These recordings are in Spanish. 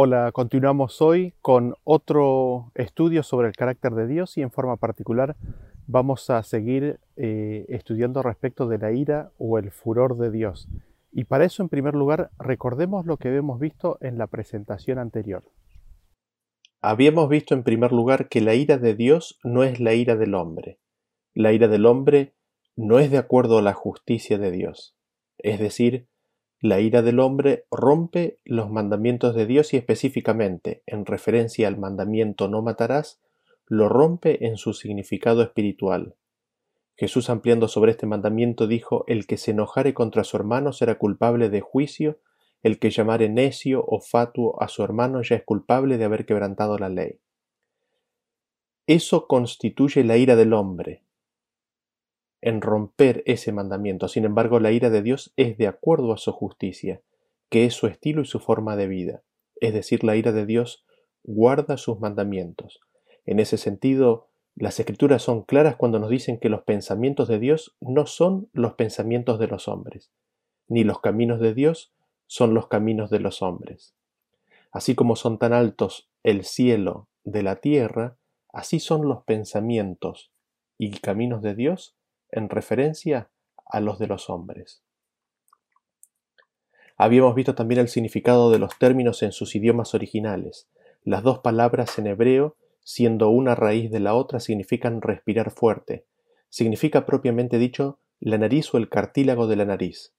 Hola, continuamos hoy con otro estudio sobre el carácter de Dios y en forma particular vamos a seguir eh, estudiando respecto de la ira o el furor de Dios. Y para eso, en primer lugar, recordemos lo que hemos visto en la presentación anterior. Habíamos visto en primer lugar que la ira de Dios no es la ira del hombre. La ira del hombre no es de acuerdo a la justicia de Dios. Es decir, la ira del hombre rompe los mandamientos de Dios y específicamente, en referencia al mandamiento no matarás, lo rompe en su significado espiritual. Jesús ampliando sobre este mandamiento dijo, El que se enojare contra su hermano será culpable de juicio, el que llamare necio o fatuo a su hermano ya es culpable de haber quebrantado la ley. Eso constituye la ira del hombre, en romper ese mandamiento. Sin embargo, la ira de Dios es de acuerdo a su justicia, que es su estilo y su forma de vida. Es decir, la ira de Dios guarda sus mandamientos. En ese sentido, las escrituras son claras cuando nos dicen que los pensamientos de Dios no son los pensamientos de los hombres, ni los caminos de Dios son los caminos de los hombres. Así como son tan altos el cielo de la tierra, así son los pensamientos y caminos de Dios en referencia a los de los hombres. Habíamos visto también el significado de los términos en sus idiomas originales. Las dos palabras en hebreo, siendo una raíz de la otra, significan respirar fuerte. Significa propiamente dicho la nariz o el cartílago de la nariz.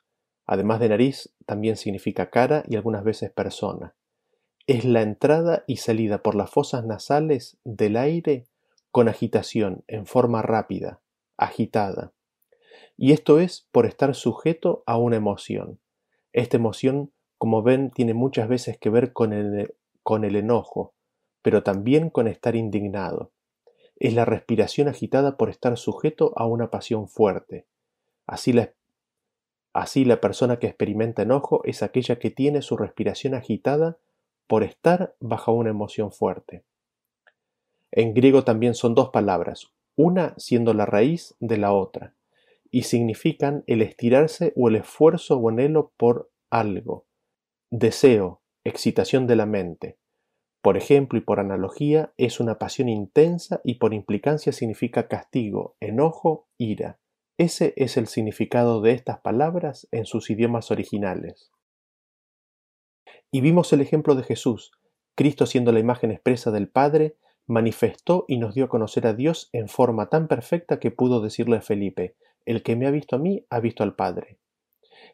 Además de nariz, también significa cara y algunas veces persona. Es la entrada y salida por las fosas nasales del aire con agitación, en forma rápida, agitada. Y esto es por estar sujeto a una emoción. Esta emoción, como ven, tiene muchas veces que ver con el, con el enojo, pero también con estar indignado. Es la respiración agitada por estar sujeto a una pasión fuerte. Así la, así la persona que experimenta enojo es aquella que tiene su respiración agitada por estar bajo una emoción fuerte. En griego también son dos palabras, una siendo la raíz de la otra, y significan el estirarse o el esfuerzo o anhelo por algo, deseo, excitación de la mente. Por ejemplo y por analogía, es una pasión intensa y por implicancia significa castigo, enojo, ira. Ese es el significado de estas palabras en sus idiomas originales. Y vimos el ejemplo de Jesús, Cristo siendo la imagen expresa del Padre, manifestó y nos dio a conocer a Dios en forma tan perfecta que pudo decirle a Felipe, el que me ha visto a mí ha visto al Padre.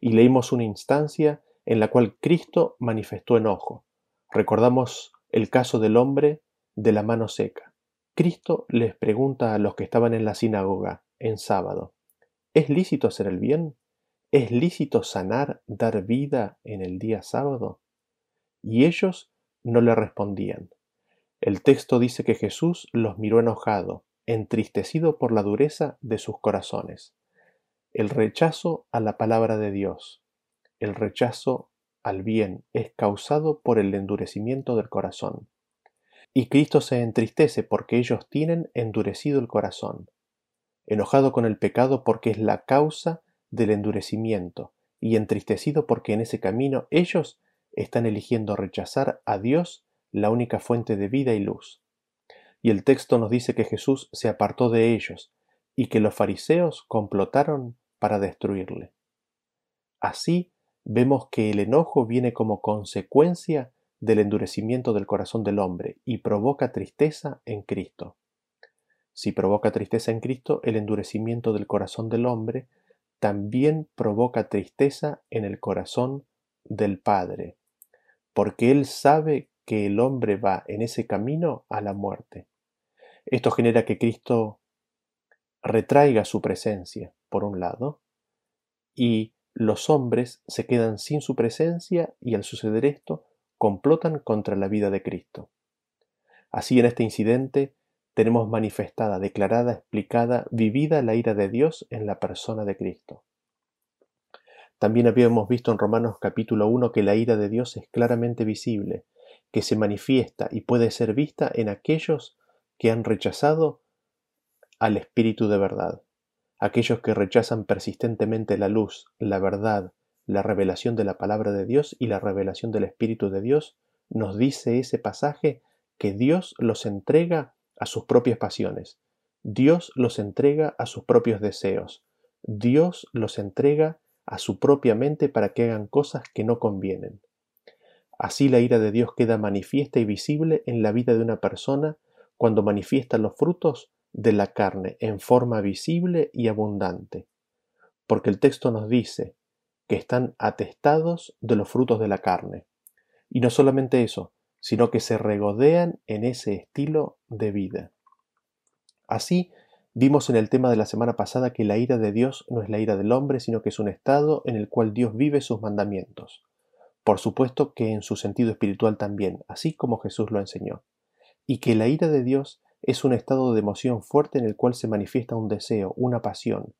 Y leímos una instancia en la cual Cristo manifestó enojo. Recordamos el caso del hombre de la mano seca. Cristo les pregunta a los que estaban en la sinagoga en sábado, ¿es lícito hacer el bien? ¿Es lícito sanar, dar vida en el día sábado? Y ellos no le respondían. El texto dice que Jesús los miró enojado, entristecido por la dureza de sus corazones. El rechazo a la palabra de Dios, el rechazo al bien es causado por el endurecimiento del corazón. Y Cristo se entristece porque ellos tienen endurecido el corazón, enojado con el pecado porque es la causa del endurecimiento, y entristecido porque en ese camino ellos están eligiendo rechazar a Dios la única fuente de vida y luz. Y el texto nos dice que Jesús se apartó de ellos y que los fariseos complotaron para destruirle. Así vemos que el enojo viene como consecuencia del endurecimiento del corazón del hombre y provoca tristeza en Cristo. Si provoca tristeza en Cristo, el endurecimiento del corazón del hombre también provoca tristeza en el corazón del Padre, porque Él sabe que el hombre va en ese camino a la muerte. Esto genera que Cristo retraiga su presencia, por un lado, y los hombres se quedan sin su presencia y al suceder esto complotan contra la vida de Cristo. Así en este incidente tenemos manifestada, declarada, explicada, vivida la ira de Dios en la persona de Cristo. También habíamos visto en Romanos capítulo 1 que la ira de Dios es claramente visible, que se manifiesta y puede ser vista en aquellos que han rechazado al Espíritu de verdad, aquellos que rechazan persistentemente la luz, la verdad, la revelación de la palabra de Dios y la revelación del Espíritu de Dios, nos dice ese pasaje que Dios los entrega a sus propias pasiones, Dios los entrega a sus propios deseos, Dios los entrega a su propia mente para que hagan cosas que no convienen. Así la ira de Dios queda manifiesta y visible en la vida de una persona cuando manifiesta los frutos de la carne en forma visible y abundante. Porque el texto nos dice que están atestados de los frutos de la carne. Y no solamente eso, sino que se regodean en ese estilo de vida. Así, vimos en el tema de la semana pasada que la ira de Dios no es la ira del hombre, sino que es un estado en el cual Dios vive sus mandamientos. Por supuesto que en su sentido espiritual también, así como Jesús lo enseñó. Y que la ira de Dios es un estado de emoción fuerte en el cual se manifiesta un deseo, una pasión,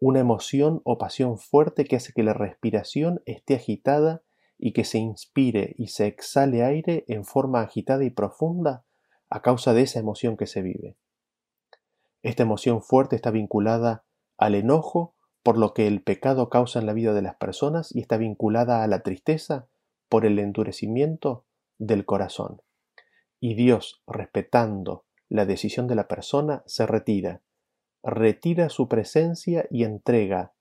una emoción o pasión fuerte que hace que la respiración esté agitada y que se inspire y se exhale aire en forma agitada y profunda a causa de esa emoción que se vive. Esta emoción fuerte está vinculada al enojo por lo que el pecado causa en la vida de las personas y está vinculada a la tristeza por el endurecimiento del corazón. Y Dios, respetando la decisión de la persona, se retira, retira su presencia y entrega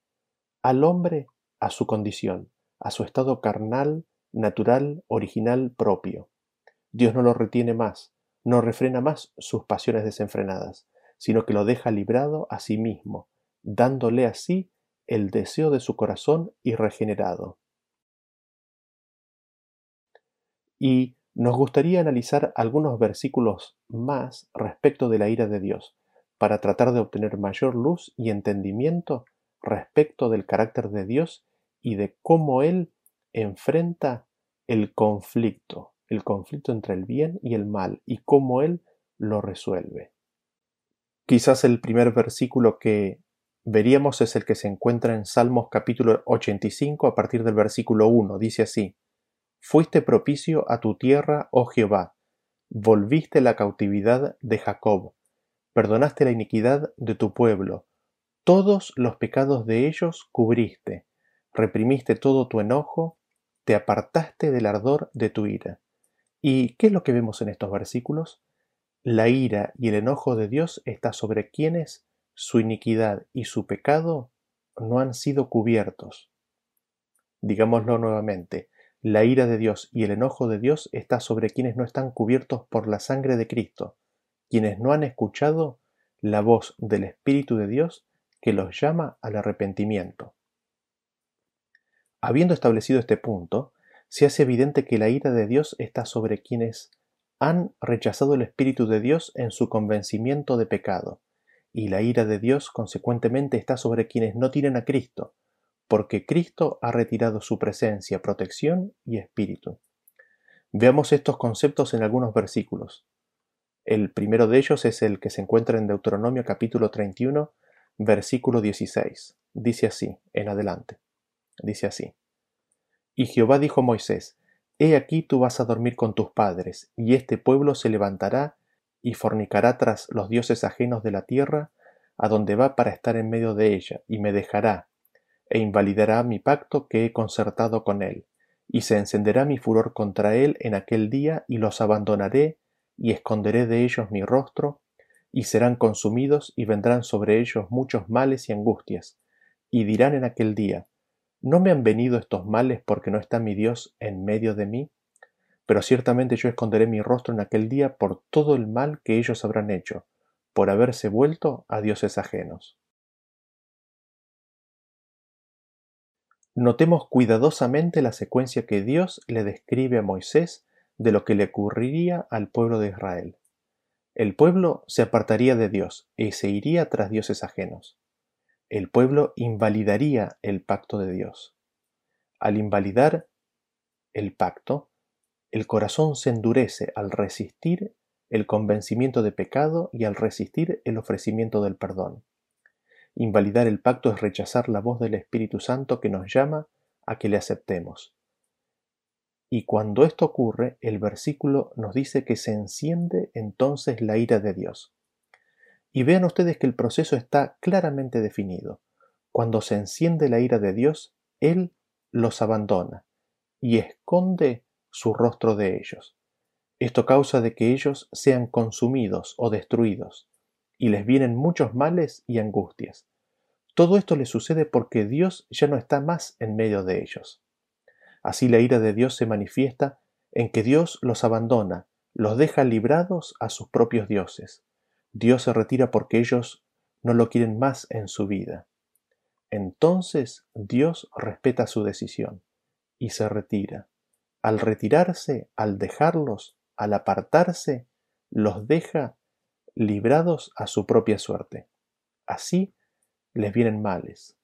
al hombre a su condición, a su estado carnal, natural, original propio. Dios no lo retiene más, no refrena más sus pasiones desenfrenadas, sino que lo deja librado a sí mismo, dándole así el deseo de su corazón y regenerado. Y nos gustaría analizar algunos versículos más respecto de la ira de Dios, para tratar de obtener mayor luz y entendimiento respecto del carácter de Dios y de cómo Él enfrenta el conflicto, el conflicto entre el bien y el mal, y cómo Él lo resuelve. Quizás el primer versículo que veríamos es el que se encuentra en Salmos capítulo 85 a partir del versículo 1. Dice así, Fuiste propicio a tu tierra, oh Jehová, volviste la cautividad de Jacob, perdonaste la iniquidad de tu pueblo, todos los pecados de ellos cubriste, reprimiste todo tu enojo, te apartaste del ardor de tu ira. ¿Y qué es lo que vemos en estos versículos? La ira y el enojo de Dios está sobre quienes su iniquidad y su pecado no han sido cubiertos. Digámoslo nuevamente, la ira de Dios y el enojo de Dios está sobre quienes no están cubiertos por la sangre de Cristo, quienes no han escuchado la voz del Espíritu de Dios que los llama al arrepentimiento. Habiendo establecido este punto, se hace evidente que la ira de Dios está sobre quienes han rechazado el Espíritu de Dios en su convencimiento de pecado, y la ira de Dios consecuentemente está sobre quienes no tienen a Cristo, porque Cristo ha retirado su presencia, protección y espíritu. Veamos estos conceptos en algunos versículos. El primero de ellos es el que se encuentra en Deuteronomio capítulo 31, versículo 16. Dice así, en adelante. Dice así. Y Jehová dijo a Moisés, He aquí tú vas a dormir con tus padres, y este pueblo se levantará y fornicará tras los dioses ajenos de la tierra, a donde va para estar en medio de ella, y me dejará, e invalidará mi pacto que he concertado con él, y se encenderá mi furor contra él en aquel día, y los abandonaré, y esconderé de ellos mi rostro, y serán consumidos, y vendrán sobre ellos muchos males y angustias, y dirán en aquel día, ¿No me han venido estos males porque no está mi Dios en medio de mí? Pero ciertamente yo esconderé mi rostro en aquel día por todo el mal que ellos habrán hecho, por haberse vuelto a dioses ajenos. Notemos cuidadosamente la secuencia que Dios le describe a Moisés de lo que le ocurriría al pueblo de Israel. El pueblo se apartaría de Dios y se iría tras dioses ajenos el pueblo invalidaría el pacto de Dios. Al invalidar el pacto, el corazón se endurece al resistir el convencimiento de pecado y al resistir el ofrecimiento del perdón. Invalidar el pacto es rechazar la voz del Espíritu Santo que nos llama a que le aceptemos. Y cuando esto ocurre, el versículo nos dice que se enciende entonces la ira de Dios. Y vean ustedes que el proceso está claramente definido. Cuando se enciende la ira de Dios, Él los abandona y esconde su rostro de ellos. Esto causa de que ellos sean consumidos o destruidos, y les vienen muchos males y angustias. Todo esto les sucede porque Dios ya no está más en medio de ellos. Así la ira de Dios se manifiesta en que Dios los abandona, los deja librados a sus propios dioses. Dios se retira porque ellos no lo quieren más en su vida. Entonces Dios respeta su decisión y se retira. Al retirarse, al dejarlos, al apartarse, los deja librados a su propia suerte. Así les vienen males.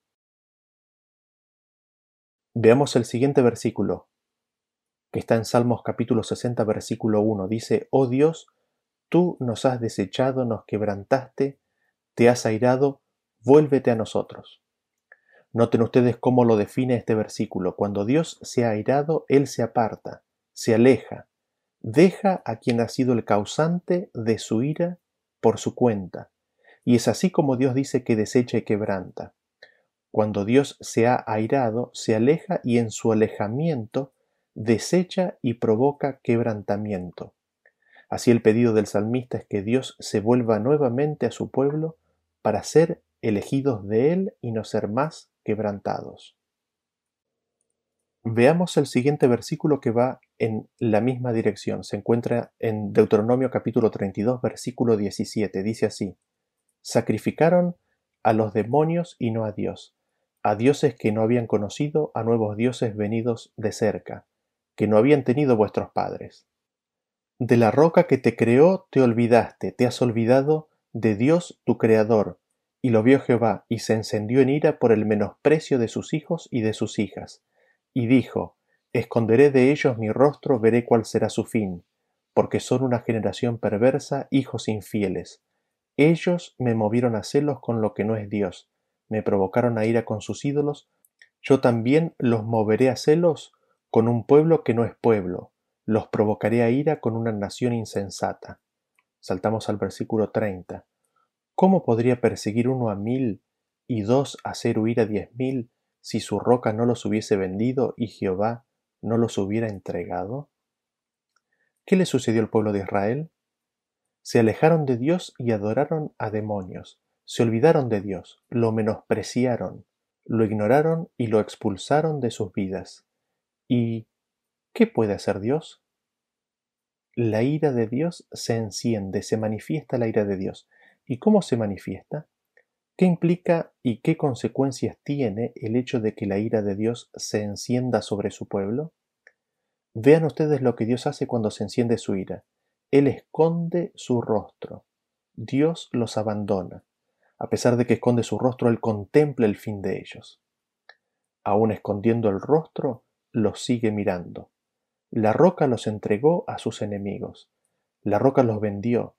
Veamos el siguiente versículo, que está en Salmos capítulo 60, versículo 1. Dice, Oh Dios, tú nos has desechado, nos quebrantaste, te has airado, vuélvete a nosotros. Noten ustedes cómo lo define este versículo. Cuando Dios se ha airado, Él se aparta, se aleja, deja a quien ha sido el causante de su ira por su cuenta. Y es así como Dios dice que desecha y quebranta. Cuando Dios se ha airado, se aleja y en su alejamiento desecha y provoca quebrantamiento. Así el pedido del salmista es que Dios se vuelva nuevamente a su pueblo para ser elegidos de Él y no ser más quebrantados. Veamos el siguiente versículo que va en la misma dirección. Se encuentra en Deuteronomio capítulo 32, versículo 17. Dice así, Sacrificaron a los demonios y no a Dios, a dioses que no habían conocido, a nuevos dioses venidos de cerca, que no habían tenido vuestros padres. De la roca que te creó te olvidaste, te has olvidado de Dios tu Creador, y lo vio Jehová, y se encendió en ira por el menosprecio de sus hijos y de sus hijas. Y dijo, Esconderé de ellos mi rostro, veré cuál será su fin, porque son una generación perversa, hijos infieles. Ellos me movieron a celos con lo que no es Dios, me provocaron a ira con sus ídolos, yo también los moveré a celos con un pueblo que no es pueblo, los provocaré a ira con una nación insensata. Saltamos al versículo 30. ¿Cómo podría perseguir uno a mil y dos hacer huir a diez mil si su roca no los hubiese vendido y Jehová no los hubiera entregado? ¿Qué le sucedió al pueblo de Israel? Se alejaron de Dios y adoraron a demonios, se olvidaron de Dios, lo menospreciaron, lo ignoraron y lo expulsaron de sus vidas. ¿Y qué puede hacer Dios? La ira de Dios se enciende, se manifiesta la ira de Dios. ¿Y cómo se manifiesta? ¿Qué implica y qué consecuencias tiene el hecho de que la ira de Dios se encienda sobre su pueblo? Vean ustedes lo que Dios hace cuando se enciende su ira. Él esconde su rostro. Dios los abandona. A pesar de que esconde su rostro, Él contempla el fin de ellos. Aún escondiendo el rostro, los sigue mirando. La roca los entregó a sus enemigos. La roca los vendió,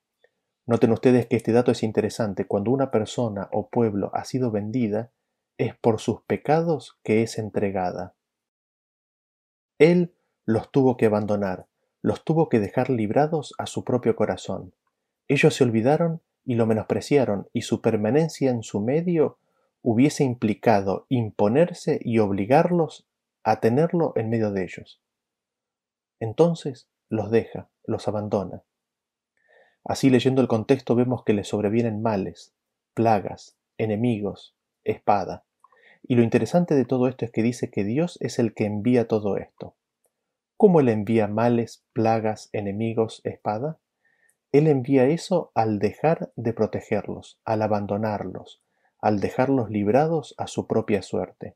Noten ustedes que este dato es interesante. Cuando una persona o pueblo ha sido vendida, es por sus pecados que es entregada. Él los tuvo que abandonar, los tuvo que dejar librados a su propio corazón. Ellos se olvidaron y lo menospreciaron, y su permanencia en su medio hubiese implicado imponerse y obligarlos a tenerlo en medio de ellos. Entonces los deja, los abandona. Así leyendo el contexto vemos que le sobrevienen males, plagas, enemigos, espada. Y lo interesante de todo esto es que dice que Dios es el que envía todo esto. ¿Cómo Él envía males, plagas, enemigos, espada? Él envía eso al dejar de protegerlos, al abandonarlos, al dejarlos librados a su propia suerte.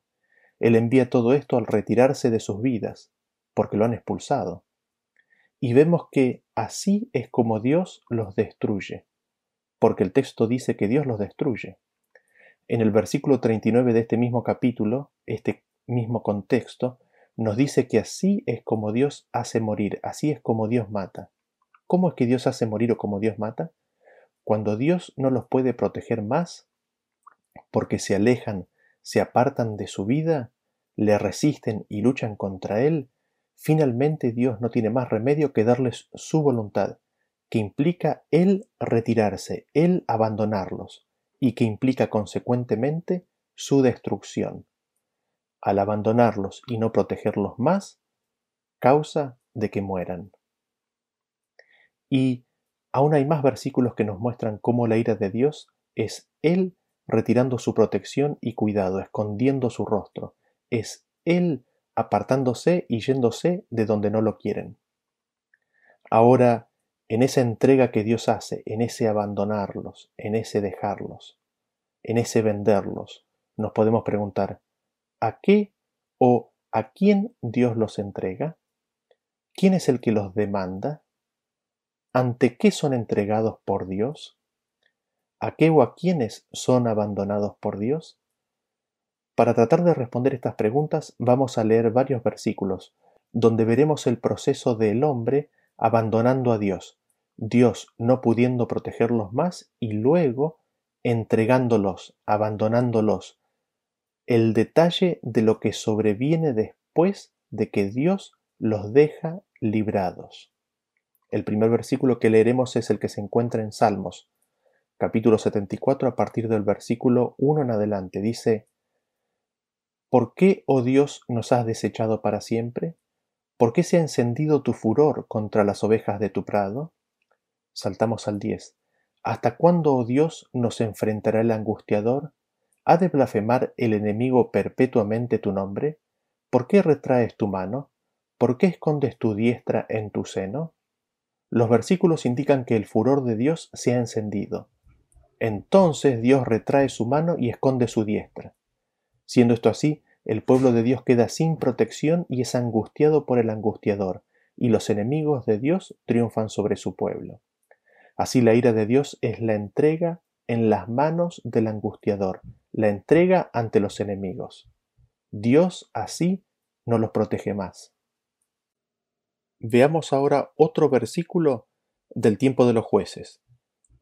Él envía todo esto al retirarse de sus vidas, porque lo han expulsado y vemos que así es como Dios los destruye, porque el texto dice que Dios los destruye. En el versículo 39 de este mismo capítulo, este mismo contexto, nos dice que así es como Dios hace morir, así es como Dios mata. ¿Cómo es que Dios hace morir o como Dios mata? Cuando Dios no los puede proteger más, porque se alejan, se apartan de su vida, le resisten y luchan contra Él, Finalmente Dios no tiene más remedio que darles su voluntad, que implica Él retirarse, Él abandonarlos, y que implica consecuentemente su destrucción. Al abandonarlos y no protegerlos más, causa de que mueran. Y aún hay más versículos que nos muestran cómo la ira de Dios es Él retirando su protección y cuidado, escondiendo su rostro. Es Él apartándose y yéndose de donde no lo quieren. Ahora, en esa entrega que Dios hace, en ese abandonarlos, en ese dejarlos, en ese venderlos, nos podemos preguntar, ¿a qué o a quién Dios los entrega? ¿Quién es el que los demanda? ¿Ante qué son entregados por Dios? ¿A qué o a quiénes son abandonados por Dios? Para tratar de responder estas preguntas vamos a leer varios versículos, donde veremos el proceso del hombre abandonando a Dios, Dios no pudiendo protegerlos más y luego entregándolos, abandonándolos. El detalle de lo que sobreviene después de que Dios los deja librados. El primer versículo que leeremos es el que se encuentra en Salmos, capítulo 74 a partir del versículo 1 en adelante. Dice, ¿Por qué, oh Dios, nos has desechado para siempre? ¿Por qué se ha encendido tu furor contra las ovejas de tu prado? Saltamos al 10. ¿Hasta cuándo, oh Dios, nos enfrentará el angustiador? ¿Ha de blasfemar el enemigo perpetuamente tu nombre? ¿Por qué retraes tu mano? ¿Por qué escondes tu diestra en tu seno? Los versículos indican que el furor de Dios se ha encendido. Entonces Dios retrae su mano y esconde su diestra. Siendo esto así, el pueblo de Dios queda sin protección y es angustiado por el angustiador, y los enemigos de Dios triunfan sobre su pueblo. Así la ira de Dios es la entrega en las manos del angustiador, la entrega ante los enemigos. Dios así no los protege más. Veamos ahora otro versículo del tiempo de los jueces.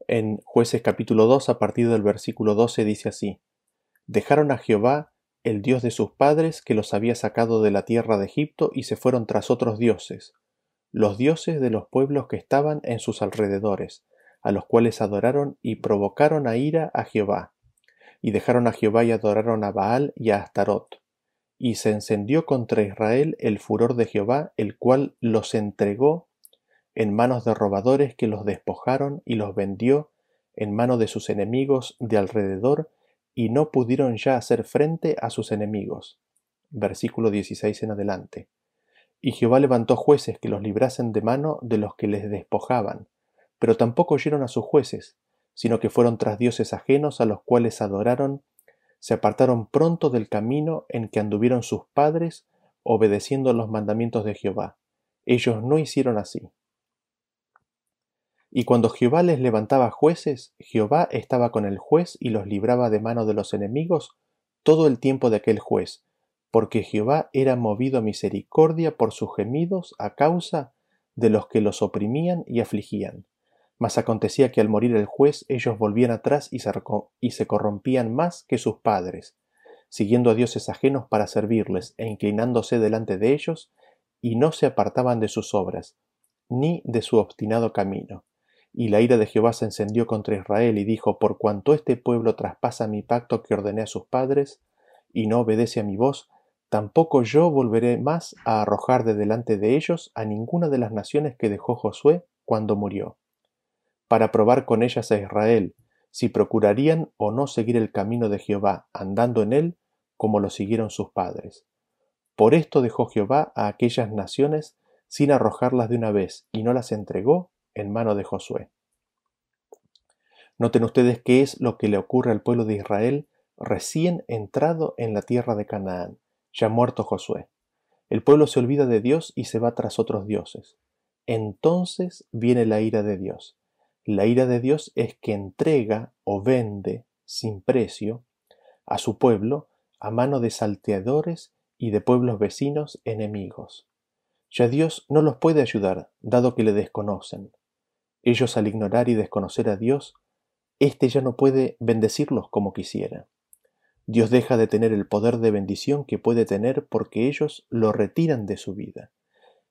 En jueces capítulo 2 a partir del versículo 12 dice así, Dejaron a Jehová el Dios de sus padres, que los había sacado de la tierra de Egipto, y se fueron tras otros dioses, los dioses de los pueblos que estaban en sus alrededores, a los cuales adoraron y provocaron a ira a Jehová. Y dejaron a Jehová y adoraron a Baal y a Astarot. Y se encendió contra Israel el furor de Jehová, el cual los entregó en manos de robadores que los despojaron y los vendió en manos de sus enemigos de alrededor, y no pudieron ya hacer frente a sus enemigos. Versículo 16 en adelante. Y Jehová levantó jueces que los librasen de mano de los que les despojaban, pero tampoco oyeron a sus jueces, sino que fueron tras dioses ajenos a los cuales adoraron, se apartaron pronto del camino en que anduvieron sus padres, obedeciendo los mandamientos de Jehová. Ellos no hicieron así. Y cuando Jehová les levantaba jueces, Jehová estaba con el juez y los libraba de mano de los enemigos todo el tiempo de aquel juez, porque Jehová era movido a misericordia por sus gemidos a causa de los que los oprimían y afligían. Mas acontecía que al morir el juez ellos volvían atrás y se, y se corrompían más que sus padres, siguiendo a dioses ajenos para servirles e inclinándose delante de ellos, y no se apartaban de sus obras, ni de su obstinado camino. Y la ira de Jehová se encendió contra Israel y dijo, Por cuanto este pueblo traspasa mi pacto que ordené a sus padres, y no obedece a mi voz, tampoco yo volveré más a arrojar de delante de ellos a ninguna de las naciones que dejó Josué cuando murió, para probar con ellas a Israel, si procurarían o no seguir el camino de Jehová, andando en él como lo siguieron sus padres. Por esto dejó Jehová a aquellas naciones sin arrojarlas de una vez, y no las entregó en mano de Josué. Noten ustedes qué es lo que le ocurre al pueblo de Israel recién entrado en la tierra de Canaán, ya muerto Josué. El pueblo se olvida de Dios y se va tras otros dioses. Entonces viene la ira de Dios. La ira de Dios es que entrega o vende sin precio a su pueblo a mano de salteadores y de pueblos vecinos enemigos. Ya Dios no los puede ayudar, dado que le desconocen. Ellos al ignorar y desconocer a Dios, éste ya no puede bendecirlos como quisiera. Dios deja de tener el poder de bendición que puede tener porque ellos lo retiran de su vida.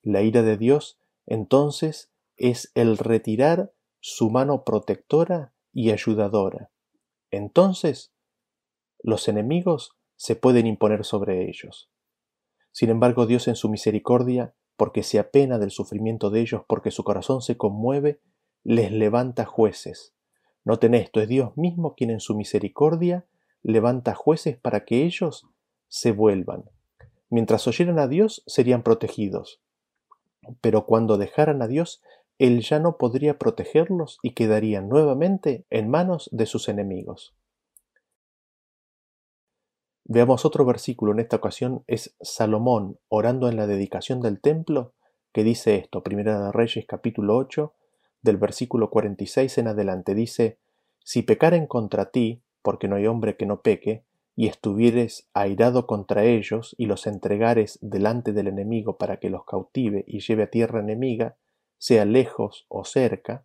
La ira de Dios, entonces, es el retirar su mano protectora y ayudadora. Entonces, los enemigos se pueden imponer sobre ellos. Sin embargo, Dios en su misericordia porque se apena del sufrimiento de ellos, porque su corazón se conmueve, les levanta jueces. Noten esto, es Dios mismo quien en su misericordia levanta jueces para que ellos se vuelvan. Mientras oyeran a Dios serían protegidos, pero cuando dejaran a Dios, Él ya no podría protegerlos y quedarían nuevamente en manos de sus enemigos. Veamos otro versículo, en esta ocasión es Salomón orando en la dedicación del templo, que dice esto, Primera de Reyes capítulo 8, del versículo 46 en adelante, dice, Si pecaren contra ti, porque no hay hombre que no peque, y estuvieres airado contra ellos, y los entregares delante del enemigo para que los cautive y lleve a tierra enemiga, sea lejos o cerca,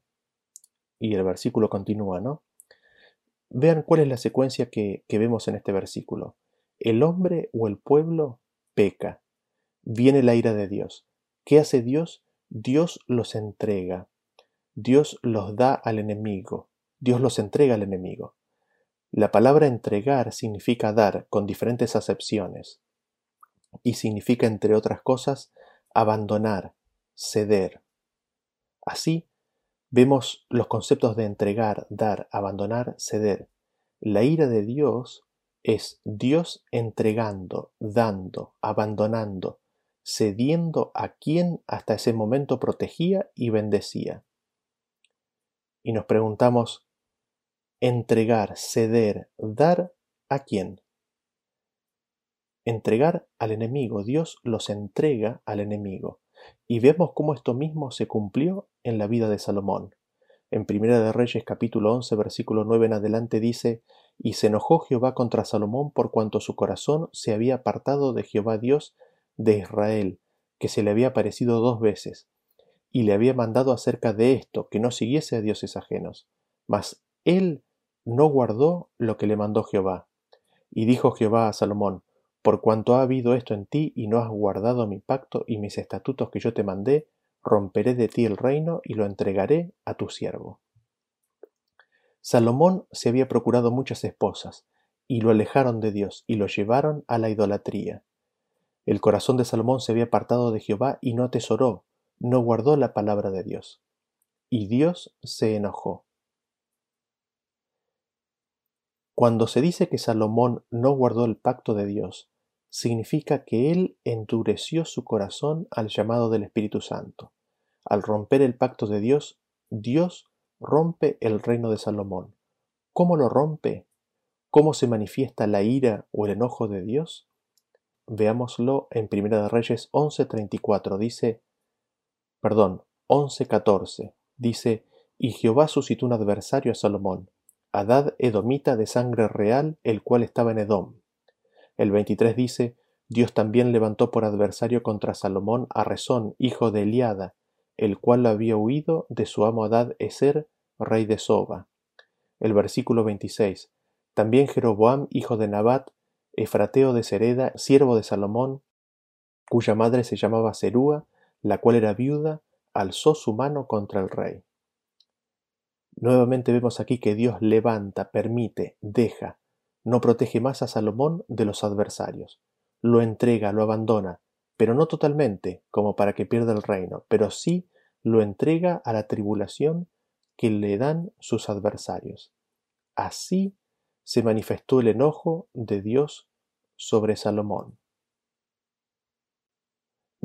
y el versículo continúa, ¿no? Vean cuál es la secuencia que, que vemos en este versículo. El hombre o el pueblo peca. Viene la ira de Dios. ¿Qué hace Dios? Dios los entrega. Dios los da al enemigo. Dios los entrega al enemigo. La palabra entregar significa dar con diferentes acepciones y significa, entre otras cosas, abandonar, ceder. Así, vemos los conceptos de entregar, dar, abandonar, ceder. La ira de Dios es Dios entregando, dando, abandonando, cediendo a quien hasta ese momento protegía y bendecía. Y nos preguntamos, entregar, ceder, dar a quién? Entregar al enemigo, Dios los entrega al enemigo. Y vemos cómo esto mismo se cumplió en la vida de Salomón. En Primera de Reyes capítulo 11 versículo 9 en adelante dice, y se enojó Jehová contra Salomón por cuanto su corazón se había apartado de Jehová Dios de Israel, que se le había aparecido dos veces, y le había mandado acerca de esto, que no siguiese a dioses ajenos. Mas él no guardó lo que le mandó Jehová. Y dijo Jehová a Salomón, por cuanto ha habido esto en ti y no has guardado mi pacto y mis estatutos que yo te mandé, romperé de ti el reino y lo entregaré a tu siervo. Salomón se había procurado muchas esposas, y lo alejaron de Dios, y lo llevaron a la idolatría. El corazón de Salomón se había apartado de Jehová y no atesoró, no guardó la palabra de Dios. Y Dios se enojó. Cuando se dice que Salomón no guardó el pacto de Dios, significa que él endureció su corazón al llamado del Espíritu Santo. Al romper el pacto de Dios, Dios rompe el reino de Salomón. ¿Cómo lo rompe? ¿Cómo se manifiesta la ira o el enojo de Dios? Veámoslo en Primera de Reyes 11:34. Dice, perdón, 11:14. Dice, y Jehová suscitó un adversario a Salomón, Adad Edomita de sangre real, el cual estaba en Edom. El 23 dice, Dios también levantó por adversario contra Salomón a Rezón, hijo de Eliada, el cual había huido de su amo Adad Eser, rey de Soba. El versículo 26. También Jeroboam, hijo de Nabat, efrateo de Sereda, siervo de Salomón, cuya madre se llamaba Serúa, la cual era viuda, alzó su mano contra el rey. Nuevamente vemos aquí que Dios levanta, permite, deja, no protege más a Salomón de los adversarios, lo entrega, lo abandona, pero no totalmente, como para que pierda el reino, pero sí lo entrega a la tribulación que le dan sus adversarios. Así se manifestó el enojo de Dios sobre Salomón.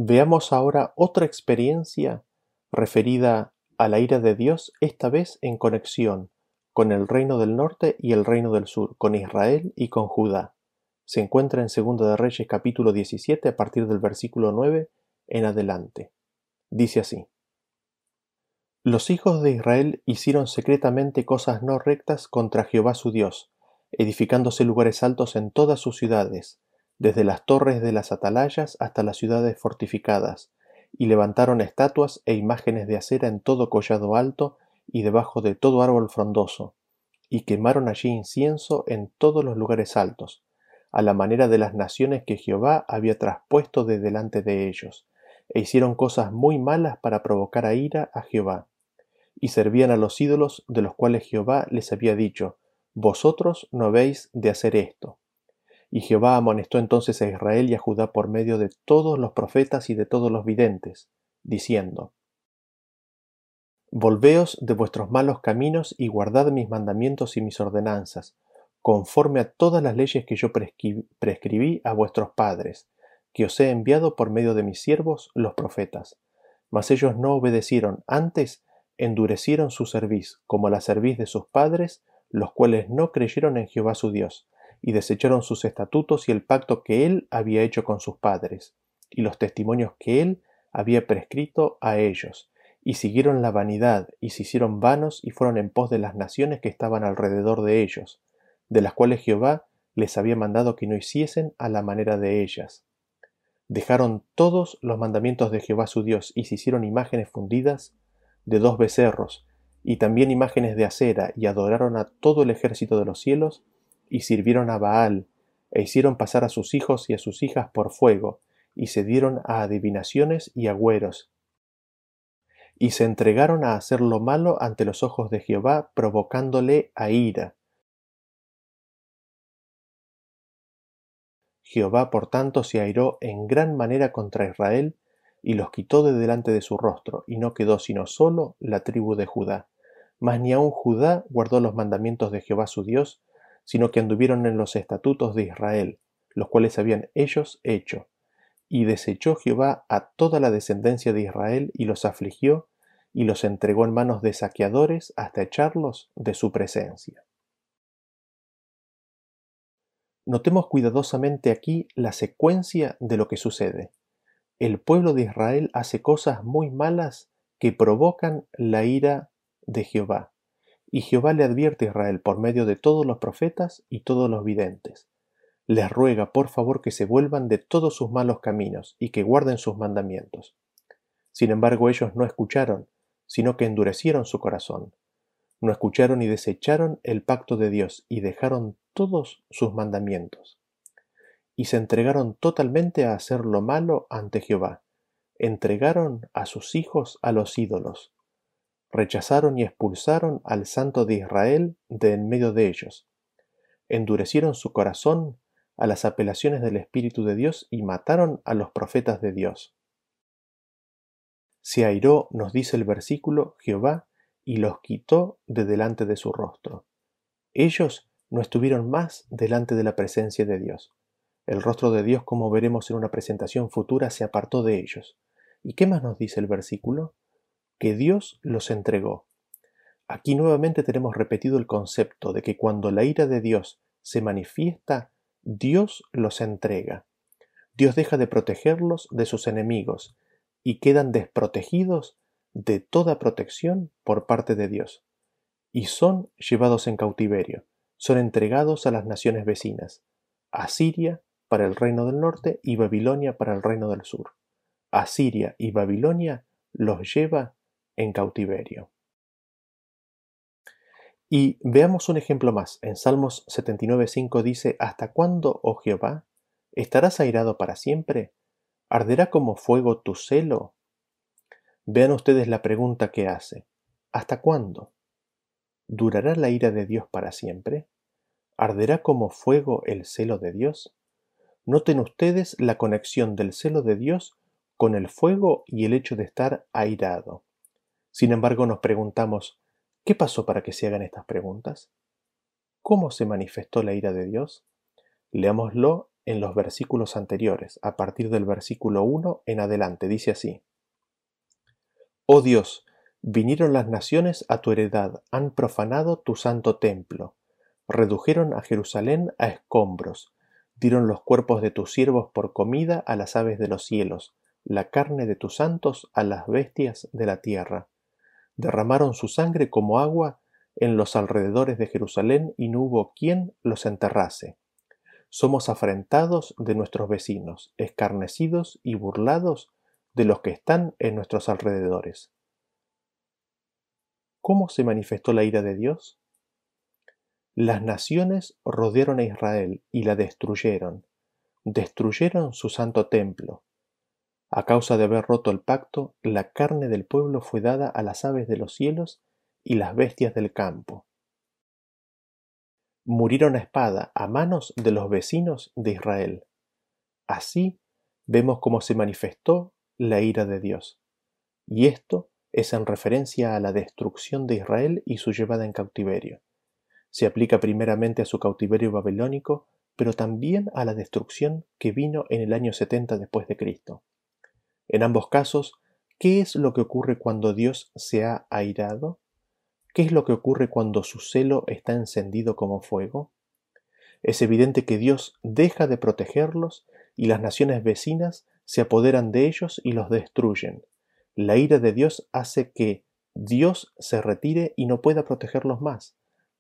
Veamos ahora otra experiencia referida a la ira de Dios, esta vez en conexión con el reino del norte y el reino del sur, con Israel y con Judá se encuentra en Segunda de Reyes capítulo 17 a partir del versículo 9 en adelante. Dice así. Los hijos de Israel hicieron secretamente cosas no rectas contra Jehová su Dios, edificándose lugares altos en todas sus ciudades, desde las torres de las atalayas hasta las ciudades fortificadas, y levantaron estatuas e imágenes de acera en todo collado alto y debajo de todo árbol frondoso, y quemaron allí incienso en todos los lugares altos, a la manera de las naciones que Jehová había traspuesto de delante de ellos, e hicieron cosas muy malas para provocar a ira a Jehová, y servían a los ídolos de los cuales Jehová les había dicho, Vosotros no habéis de hacer esto. Y Jehová amonestó entonces a Israel y a Judá por medio de todos los profetas y de todos los videntes, diciendo, Volveos de vuestros malos caminos y guardad mis mandamientos y mis ordenanzas, conforme a todas las leyes que yo prescribí a vuestros padres, que os he enviado por medio de mis siervos los profetas. Mas ellos no obedecieron, antes endurecieron su cerviz, como la cerviz de sus padres, los cuales no creyeron en Jehová su Dios, y desecharon sus estatutos y el pacto que él había hecho con sus padres, y los testimonios que él había prescrito a ellos, y siguieron la vanidad, y se hicieron vanos, y fueron en pos de las naciones que estaban alrededor de ellos, de las cuales Jehová les había mandado que no hiciesen a la manera de ellas. Dejaron todos los mandamientos de Jehová su Dios, y se hicieron imágenes fundidas de dos becerros, y también imágenes de acera, y adoraron a todo el ejército de los cielos, y sirvieron a Baal, e hicieron pasar a sus hijos y a sus hijas por fuego, y se dieron a adivinaciones y agüeros, y se entregaron a hacer lo malo ante los ojos de Jehová, provocándole a ira. Jehová por tanto se airó en gran manera contra Israel, y los quitó de delante de su rostro, y no quedó sino solo la tribu de Judá. Mas ni aun Judá guardó los mandamientos de Jehová su Dios, sino que anduvieron en los estatutos de Israel, los cuales habían ellos hecho. Y desechó Jehová a toda la descendencia de Israel y los afligió, y los entregó en manos de saqueadores hasta echarlos de su presencia. Notemos cuidadosamente aquí la secuencia de lo que sucede. El pueblo de Israel hace cosas muy malas que provocan la ira de Jehová. Y Jehová le advierte a Israel por medio de todos los profetas y todos los videntes. Les ruega por favor que se vuelvan de todos sus malos caminos y que guarden sus mandamientos. Sin embargo ellos no escucharon, sino que endurecieron su corazón. No escucharon y desecharon el pacto de Dios y dejaron todos sus mandamientos. Y se entregaron totalmente a hacer lo malo ante Jehová. Entregaron a sus hijos a los ídolos rechazaron y expulsaron al Santo de Israel de en medio de ellos, endurecieron su corazón a las apelaciones del Espíritu de Dios y mataron a los profetas de Dios. Se airó, nos dice el versículo, Jehová, y los quitó de delante de su rostro. Ellos no estuvieron más delante de la presencia de Dios. El rostro de Dios, como veremos en una presentación futura, se apartó de ellos. ¿Y qué más nos dice el versículo? Que Dios los entregó. Aquí nuevamente tenemos repetido el concepto de que cuando la ira de Dios se manifiesta, Dios los entrega. Dios deja de protegerlos de sus enemigos y quedan desprotegidos de toda protección por parte de Dios. Y son llevados en cautiverio, son entregados a las naciones vecinas, Asiria para el reino del norte y Babilonia para el reino del sur. Asiria y Babilonia los lleva en cautiverio. Y veamos un ejemplo más. En Salmos 79.5 dice, ¿Hasta cuándo, oh Jehová? ¿Estarás airado para siempre? ¿Arderá como fuego tu celo? Vean ustedes la pregunta que hace. ¿Hasta cuándo? ¿Durará la ira de Dios para siempre? ¿Arderá como fuego el celo de Dios? Noten ustedes la conexión del celo de Dios con el fuego y el hecho de estar airado. Sin embargo, nos preguntamos, ¿qué pasó para que se hagan estas preguntas? ¿Cómo se manifestó la ira de Dios? Leámoslo en los versículos anteriores, a partir del versículo 1 en adelante. Dice así, Oh Dios, vinieron las naciones a tu heredad, han profanado tu santo templo, redujeron a Jerusalén a escombros, dieron los cuerpos de tus siervos por comida a las aves de los cielos, la carne de tus santos a las bestias de la tierra derramaron su sangre como agua en los alrededores de Jerusalén y no hubo quien los enterrase. Somos afrentados de nuestros vecinos, escarnecidos y burlados de los que están en nuestros alrededores. ¿Cómo se manifestó la ira de Dios? Las naciones rodearon a Israel y la destruyeron, destruyeron su santo templo, a causa de haber roto el pacto, la carne del pueblo fue dada a las aves de los cielos y las bestias del campo. murieron a espada a manos de los vecinos de Israel. Así vemos cómo se manifestó la ira de Dios. Y esto es en referencia a la destrucción de Israel y su llevada en cautiverio. Se aplica primeramente a su cautiverio babilónico, pero también a la destrucción que vino en el año 70 después de Cristo. En ambos casos, ¿qué es lo que ocurre cuando Dios se ha airado? ¿Qué es lo que ocurre cuando su celo está encendido como fuego? Es evidente que Dios deja de protegerlos y las naciones vecinas se apoderan de ellos y los destruyen. La ira de Dios hace que Dios se retire y no pueda protegerlos más.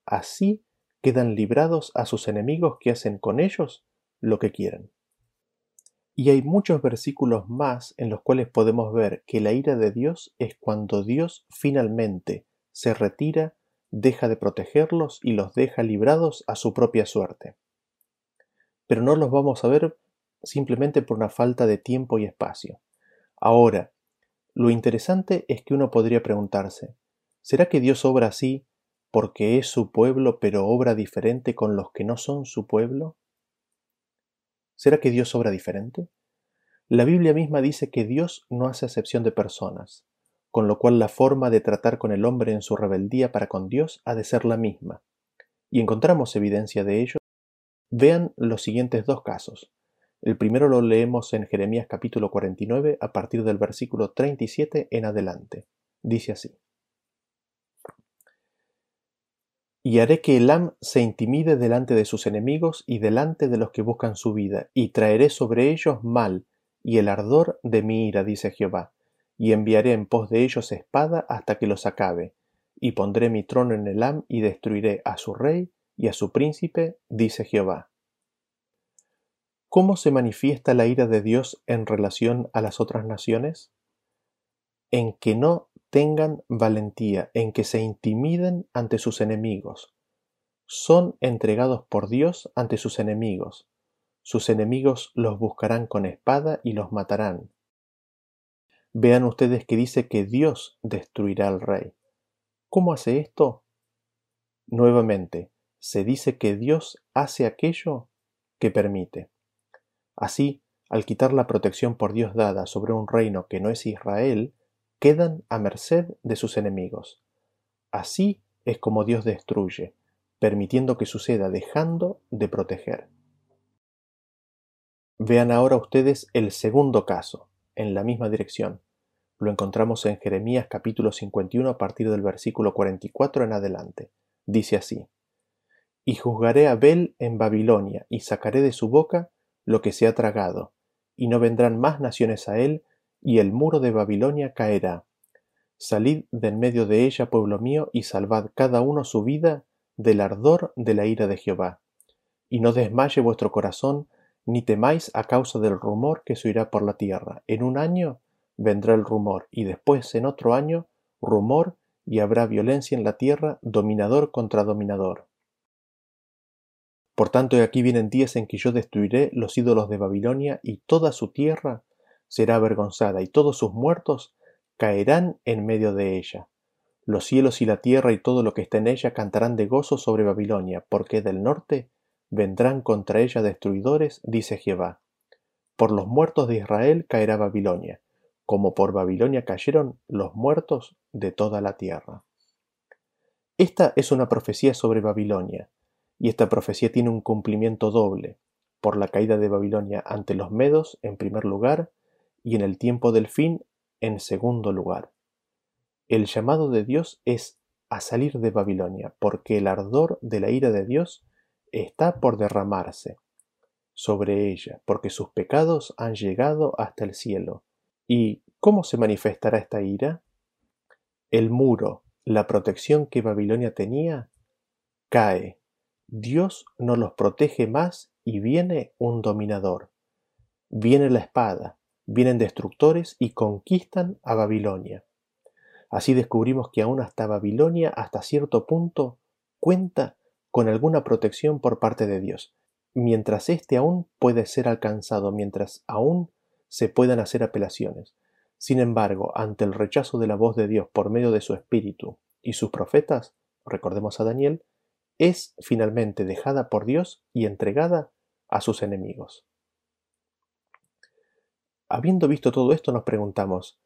Así quedan librados a sus enemigos que hacen con ellos lo que quieran. Y hay muchos versículos más en los cuales podemos ver que la ira de Dios es cuando Dios finalmente se retira, deja de protegerlos y los deja librados a su propia suerte. Pero no los vamos a ver simplemente por una falta de tiempo y espacio. Ahora, lo interesante es que uno podría preguntarse, ¿será que Dios obra así porque es su pueblo pero obra diferente con los que no son su pueblo? ¿Será que Dios obra diferente? La Biblia misma dice que Dios no hace acepción de personas, con lo cual la forma de tratar con el hombre en su rebeldía para con Dios ha de ser la misma. Y encontramos evidencia de ello. Vean los siguientes dos casos. El primero lo leemos en Jeremías capítulo 49 a partir del versículo 37 en adelante. Dice así. Y haré que Elam se intimide delante de sus enemigos y delante de los que buscan su vida, y traeré sobre ellos mal y el ardor de mi ira, dice Jehová, y enviaré en pos de ellos espada hasta que los acabe, y pondré mi trono en Elam y destruiré a su rey y a su príncipe, dice Jehová. ¿Cómo se manifiesta la ira de Dios en relación a las otras naciones? En que no tengan valentía, en que se intimiden ante sus enemigos. Son entregados por Dios ante sus enemigos. Sus enemigos los buscarán con espada y los matarán. Vean ustedes que dice que Dios destruirá al rey. ¿Cómo hace esto? Nuevamente, se dice que Dios hace aquello que permite. Así, al quitar la protección por Dios dada sobre un reino que no es Israel, quedan a merced de sus enemigos. Así es como Dios destruye, permitiendo que suceda dejando de proteger. Vean ahora ustedes el segundo caso, en la misma dirección. Lo encontramos en Jeremías capítulo 51 a partir del versículo 44 en adelante. Dice así, Y juzgaré a Bel en Babilonia, y sacaré de su boca lo que se ha tragado, y no vendrán más naciones a él, y el muro de Babilonia caerá. Salid de en medio de ella, pueblo mío, y salvad cada uno su vida del ardor de la ira de Jehová. Y no desmaye vuestro corazón, ni temáis a causa del rumor que se oirá por la tierra. En un año vendrá el rumor, y después en otro año rumor, y habrá violencia en la tierra, dominador contra dominador. Por tanto, aquí vienen días en que yo destruiré los ídolos de Babilonia, y toda su tierra será avergonzada, y todos sus muertos caerán en medio de ella. Los cielos y la tierra y todo lo que está en ella cantarán de gozo sobre Babilonia, porque del norte vendrán contra ella destruidores, dice Jehová. Por los muertos de Israel caerá Babilonia, como por Babilonia cayeron los muertos de toda la tierra. Esta es una profecía sobre Babilonia, y esta profecía tiene un cumplimiento doble, por la caída de Babilonia ante los medos en primer lugar y en el tiempo del fin en segundo lugar. El llamado de Dios es a salir de Babilonia, porque el ardor de la ira de Dios está por derramarse sobre ella, porque sus pecados han llegado hasta el cielo. ¿Y cómo se manifestará esta ira? El muro, la protección que Babilonia tenía, cae Dios no los protege más y viene un dominador. Viene la espada, vienen destructores y conquistan a Babilonia. Así descubrimos que aún hasta Babilonia, hasta cierto punto, cuenta con alguna protección por parte de Dios, mientras éste aún puede ser alcanzado, mientras aún se puedan hacer apelaciones. Sin embargo, ante el rechazo de la voz de Dios por medio de su espíritu y sus profetas, recordemos a Daniel, es finalmente dejada por Dios y entregada a sus enemigos. Habiendo visto todo esto, nos preguntamos,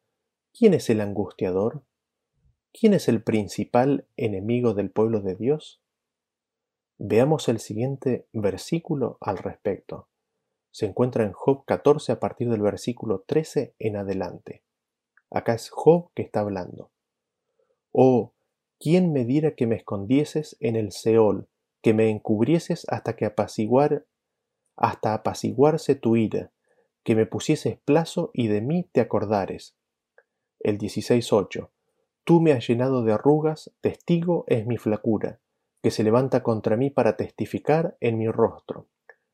¿quién es el angustiador? ¿Quién es el principal enemigo del pueblo de Dios? Veamos el siguiente versículo al respecto. Se encuentra en Job 14 a partir del versículo 13 en adelante. Acá es Job que está hablando. Oh, ¿quién me diera que me escondieses en el Seol, que me encubrieses hasta que apaciguar, hasta apaciguarse tu ira, que me pusieses plazo y de mí te acordares. El 16.8. Tú me has llenado de arrugas, testigo es mi flacura, que se levanta contra mí para testificar en mi rostro.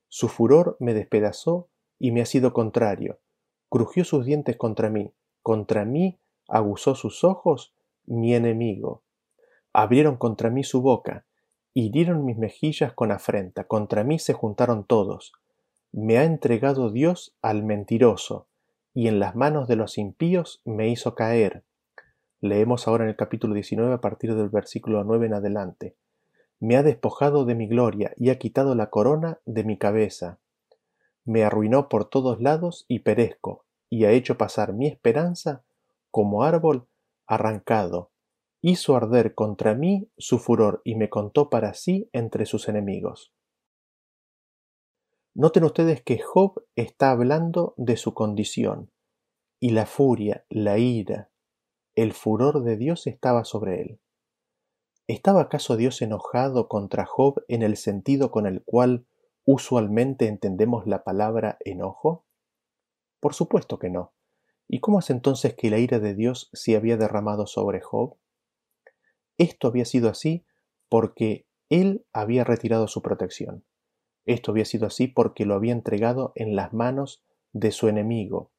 Su furor me despedazó y me ha sido contrario. Crujió sus dientes contra mí, contra mí aguzó sus ojos mi enemigo. Abrieron contra mí su boca, hirieron mis mejillas con afrenta, contra mí se juntaron todos me ha entregado Dios al mentiroso, y en las manos de los impíos me hizo caer. Leemos ahora en el capítulo 19 a partir del versículo 9 en adelante. Me ha despojado de mi gloria y ha quitado la corona de mi cabeza. Me arruinó por todos lados y perezco, y ha hecho pasar mi esperanza como árbol arrancado. Hizo arder contra mí su furor y me contó para sí entre sus enemigos. Noten ustedes que Job está hablando de su condición, y la furia, la ira, el furor de Dios estaba sobre él. ¿Estaba acaso Dios enojado contra Job en el sentido con el cual usualmente entendemos la palabra enojo? Por supuesto que no. ¿Y cómo es entonces que la ira de Dios se había derramado sobre Job? Esto había sido así porque él había retirado su protección. Esto había sido así porque lo había entregado en las manos de su enemigo.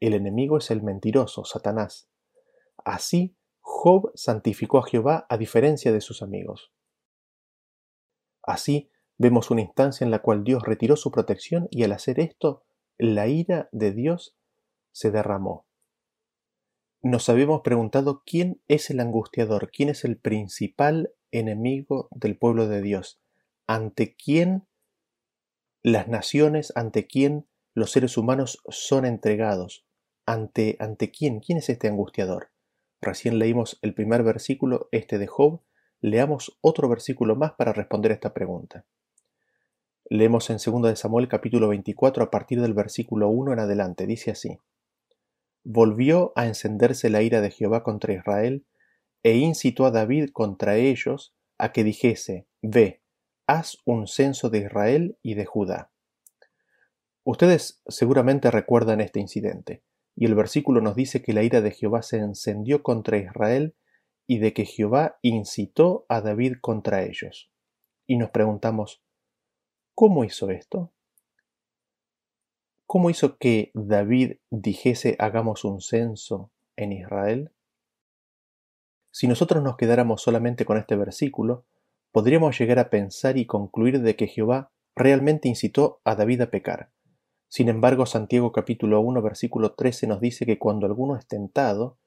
El enemigo es el mentiroso, Satanás. Así, Job santificó a Jehová a diferencia de sus amigos. Así, vemos una instancia en la cual Dios retiró su protección y al hacer esto, la ira de Dios se derramó. Nos habíamos preguntado quién es el angustiador, quién es el principal enemigo del pueblo de Dios, ante quién las naciones ante quien los seres humanos son entregados. ¿Ante, ante quién? ¿Quién es este angustiador? Recién leímos el primer versículo, este de Job. Leamos otro versículo más para responder a esta pregunta. Leemos en 2 de Samuel capítulo 24 a partir del versículo 1 en adelante. Dice así. Volvió a encenderse la ira de Jehová contra Israel, e incitó a David contra ellos a que dijese, Ve, haz un censo de Israel y de Judá. Ustedes seguramente recuerdan este incidente, y el versículo nos dice que la ira de Jehová se encendió contra Israel y de que Jehová incitó a David contra ellos. Y nos preguntamos, ¿cómo hizo esto? ¿Cómo hizo que David dijese hagamos un censo en Israel? Si nosotros nos quedáramos solamente con este versículo, podríamos llegar a pensar y concluir de que Jehová realmente incitó a David a pecar. Sin embargo, Santiago capítulo 1 versículo 13 nos dice que cuando alguno es tentado,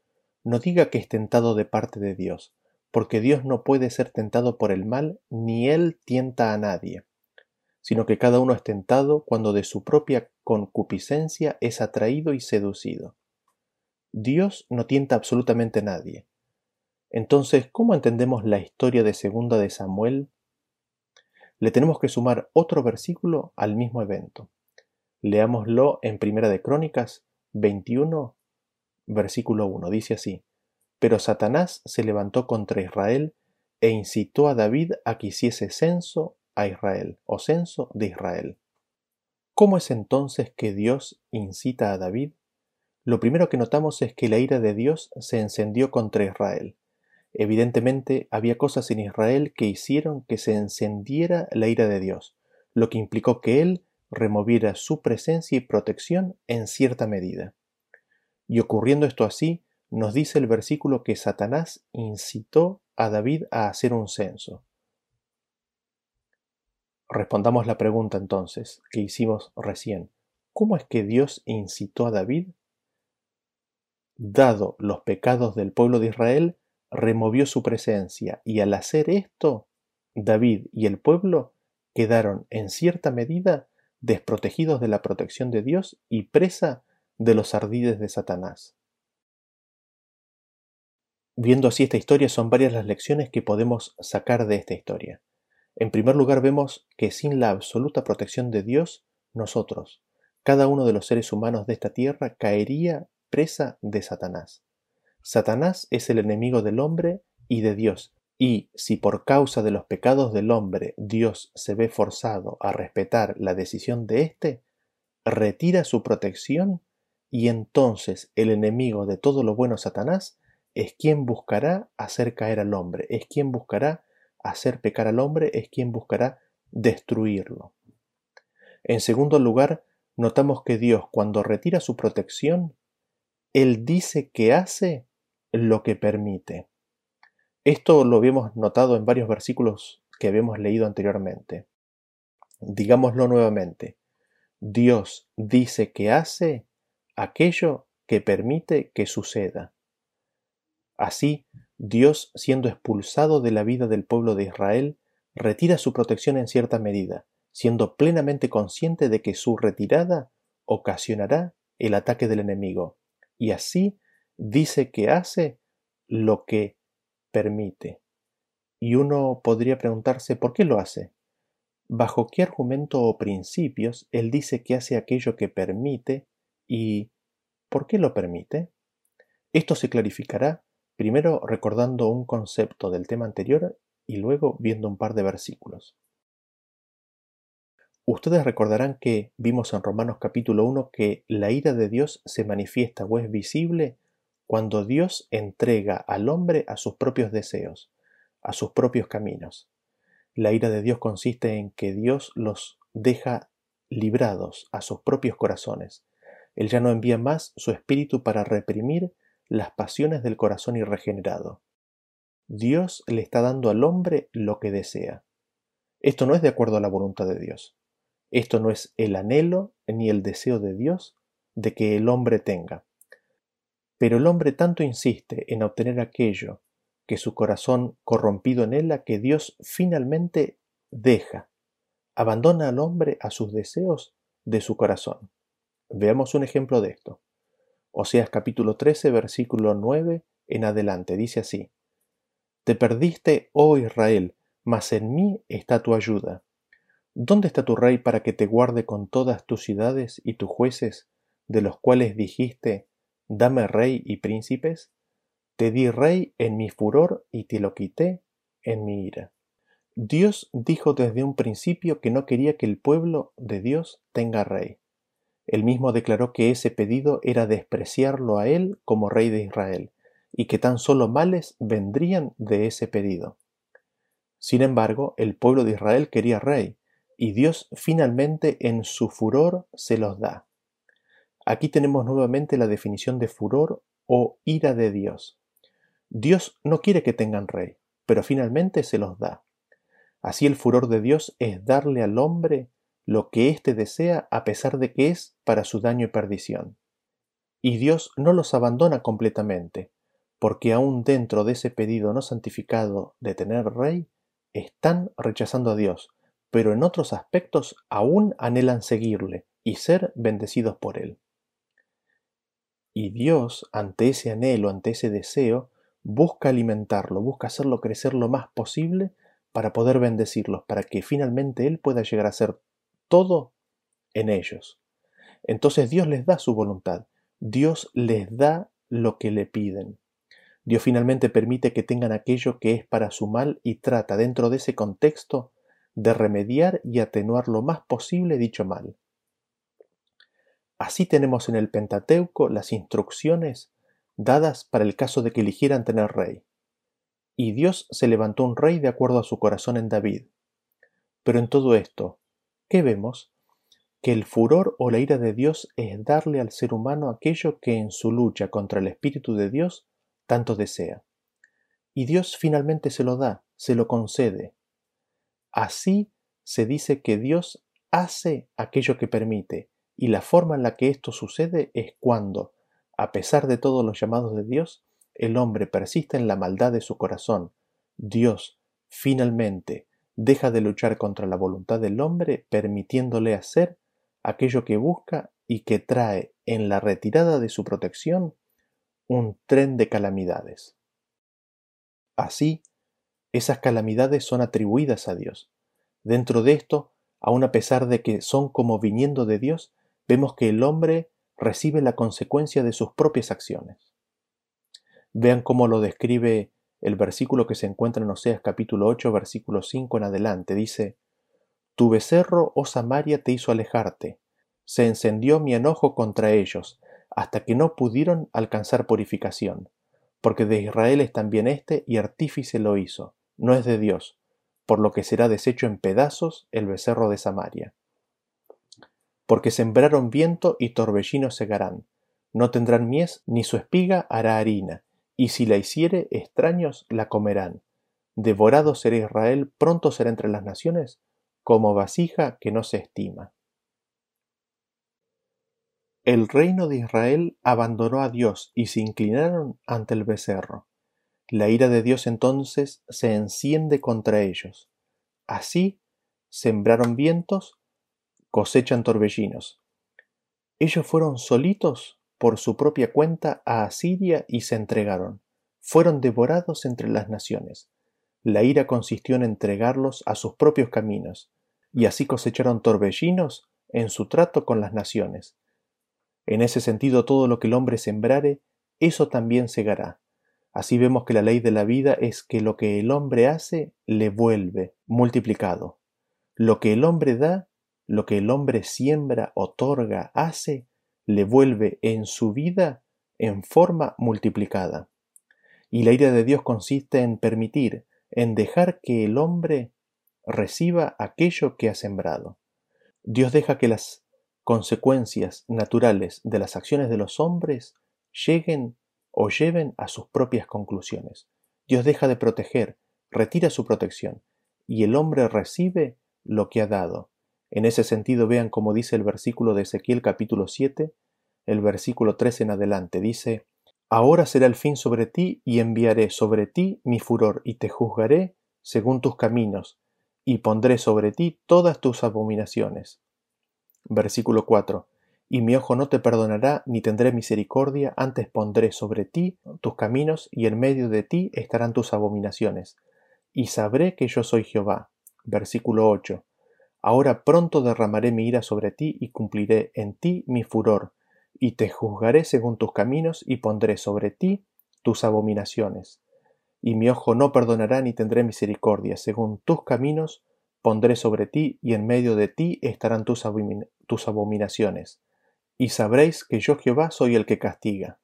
no diga que es tentado de parte de Dios, porque Dios no puede ser tentado por el mal, ni él tienta a nadie, sino que cada uno es tentado cuando de su propia concupiscencia es atraído y seducido. Dios no tienta absolutamente a nadie, entonces, ¿cómo entendemos la historia de segunda de Samuel? Le tenemos que sumar otro versículo al mismo evento. Leámoslo en Primera de Crónicas 21, versículo 1. Dice así: Pero Satanás se levantó contra Israel e incitó a David a que hiciese censo a Israel, o censo de Israel. ¿Cómo es entonces que Dios incita a David? Lo primero que notamos es que la ira de Dios se encendió contra Israel. Evidentemente había cosas en Israel que hicieron que se encendiera la ira de Dios, lo que implicó que Él removiera su presencia y protección en cierta medida. Y ocurriendo esto así, nos dice el versículo que Satanás incitó a David a hacer un censo. Respondamos la pregunta entonces que hicimos recién. ¿Cómo es que Dios incitó a David? Dado los pecados del pueblo de Israel, removió su presencia y al hacer esto David y el pueblo quedaron en cierta medida desprotegidos de la protección de Dios y presa de los ardides de Satanás. Viendo así esta historia, son varias las lecciones que podemos sacar de esta historia. En primer lugar, vemos que sin la absoluta protección de Dios, nosotros, cada uno de los seres humanos de esta tierra, caería presa de Satanás. Satanás es el enemigo del hombre y de Dios, y si por causa de los pecados del hombre Dios se ve forzado a respetar la decisión de éste, retira su protección y entonces el enemigo de todo lo bueno Satanás es quien buscará hacer caer al hombre, es quien buscará hacer pecar al hombre, es quien buscará destruirlo. En segundo lugar, notamos que Dios cuando retira su protección, Él dice que hace lo que permite. Esto lo habíamos notado en varios versículos que habíamos leído anteriormente. Digámoslo nuevamente. Dios dice que hace aquello que permite que suceda. Así, Dios, siendo expulsado de la vida del pueblo de Israel, retira su protección en cierta medida, siendo plenamente consciente de que su retirada ocasionará el ataque del enemigo, y así dice que hace lo que permite. Y uno podría preguntarse por qué lo hace. ¿Bajo qué argumento o principios él dice que hace aquello que permite y por qué lo permite? Esto se clarificará primero recordando un concepto del tema anterior y luego viendo un par de versículos. Ustedes recordarán que vimos en Romanos capítulo 1 que la ira de Dios se manifiesta o es visible cuando Dios entrega al hombre a sus propios deseos, a sus propios caminos. La ira de Dios consiste en que Dios los deja librados a sus propios corazones. Él ya no envía más su espíritu para reprimir las pasiones del corazón irregenerado. Dios le está dando al hombre lo que desea. Esto no es de acuerdo a la voluntad de Dios. Esto no es el anhelo ni el deseo de Dios de que el hombre tenga. Pero el hombre tanto insiste en obtener aquello que su corazón corrompido en él que Dios finalmente deja, abandona al hombre a sus deseos de su corazón. Veamos un ejemplo de esto. Oseas capítulo 13, versículo 9 en adelante. Dice así, Te perdiste, oh Israel, mas en mí está tu ayuda. ¿Dónde está tu rey para que te guarde con todas tus ciudades y tus jueces, de los cuales dijiste, Dame rey y príncipes? Te di rey en mi furor y te lo quité en mi ira. Dios dijo desde un principio que no quería que el pueblo de Dios tenga rey. Él mismo declaró que ese pedido era despreciarlo a él como rey de Israel, y que tan solo males vendrían de ese pedido. Sin embargo, el pueblo de Israel quería rey, y Dios finalmente en su furor se los da. Aquí tenemos nuevamente la definición de furor o ira de Dios. Dios no quiere que tengan rey, pero finalmente se los da. Así el furor de Dios es darle al hombre lo que éste desea a pesar de que es para su daño y perdición. Y Dios no los abandona completamente, porque aún dentro de ese pedido no santificado de tener rey, están rechazando a Dios, pero en otros aspectos aún anhelan seguirle y ser bendecidos por él. Y Dios, ante ese anhelo, ante ese deseo, busca alimentarlo, busca hacerlo crecer lo más posible para poder bendecirlos, para que finalmente Él pueda llegar a ser todo en ellos. Entonces Dios les da su voluntad, Dios les da lo que le piden. Dios finalmente permite que tengan aquello que es para su mal y trata dentro de ese contexto de remediar y atenuar lo más posible dicho mal. Así tenemos en el Pentateuco las instrucciones dadas para el caso de que eligieran tener rey. Y Dios se levantó un rey de acuerdo a su corazón en David. Pero en todo esto, ¿Qué vemos? Que el furor o la ira de Dios es darle al ser humano aquello que en su lucha contra el Espíritu de Dios tanto desea. Y Dios finalmente se lo da, se lo concede. Así se dice que Dios hace aquello que permite, y la forma en la que esto sucede es cuando, a pesar de todos los llamados de Dios, el hombre persiste en la maldad de su corazón. Dios, finalmente, deja de luchar contra la voluntad del hombre permitiéndole hacer aquello que busca y que trae en la retirada de su protección un tren de calamidades. Así, esas calamidades son atribuidas a Dios. Dentro de esto, aun a pesar de que son como viniendo de Dios, vemos que el hombre recibe la consecuencia de sus propias acciones. Vean cómo lo describe el versículo que se encuentra en Oseas capítulo 8, versículo 5 en adelante. Dice, Tu becerro, oh Samaria, te hizo alejarte. Se encendió mi enojo contra ellos, hasta que no pudieron alcanzar purificación. Porque de Israel es también este, y artífice lo hizo, no es de Dios, por lo que será deshecho en pedazos el becerro de Samaria. Porque sembraron viento y torbellino segarán, no tendrán mies, ni su espiga hará harina, y si la hiciere extraños la comerán. Devorado será Israel, pronto será entre las naciones, como vasija que no se estima. El reino de Israel abandonó a Dios y se inclinaron ante el becerro. La ira de Dios entonces se enciende contra ellos. Así sembraron vientos, cosechan torbellinos. Ellos fueron solitos por su propia cuenta a Asiria y se entregaron. Fueron devorados entre las naciones. La ira consistió en entregarlos a sus propios caminos, y así cosecharon torbellinos en su trato con las naciones. En ese sentido, todo lo que el hombre sembrare, eso también segará. Así vemos que la ley de la vida es que lo que el hombre hace, le vuelve multiplicado. Lo que el hombre da, lo que el hombre siembra, otorga, hace, le vuelve en su vida en forma multiplicada. Y la ira de Dios consiste en permitir, en dejar que el hombre reciba aquello que ha sembrado. Dios deja que las consecuencias naturales de las acciones de los hombres lleguen o lleven a sus propias conclusiones. Dios deja de proteger, retira su protección, y el hombre recibe lo que ha dado, en ese sentido, vean como dice el versículo de Ezequiel capítulo 7, el versículo 3 en adelante. Dice, Ahora será el fin sobre ti y enviaré sobre ti mi furor y te juzgaré según tus caminos y pondré sobre ti todas tus abominaciones. Versículo 4. Y mi ojo no te perdonará ni tendré misericordia, antes pondré sobre ti tus caminos y en medio de ti estarán tus abominaciones. Y sabré que yo soy Jehová. Versículo 8. Ahora pronto derramaré mi ira sobre ti y cumpliré en ti mi furor, y te juzgaré según tus caminos y pondré sobre ti tus abominaciones. Y mi ojo no perdonará ni tendré misericordia, según tus caminos pondré sobre ti y en medio de ti estarán tus, tus abominaciones. Y sabréis que yo Jehová soy el que castiga.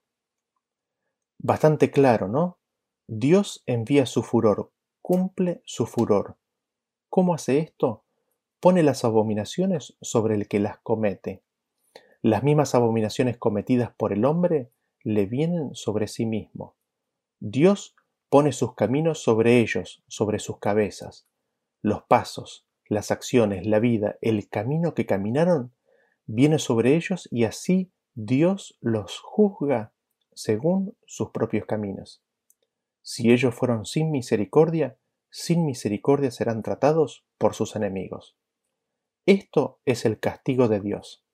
Bastante claro, ¿no? Dios envía su furor, cumple su furor. ¿Cómo hace esto? Pone las abominaciones sobre el que las comete. Las mismas abominaciones cometidas por el hombre le vienen sobre sí mismo. Dios pone sus caminos sobre ellos, sobre sus cabezas. Los pasos, las acciones, la vida, el camino que caminaron, viene sobre ellos y así Dios los juzga según sus propios caminos. Si ellos fueron sin misericordia, sin misericordia serán tratados por sus enemigos. Esto es el castigo de Dios.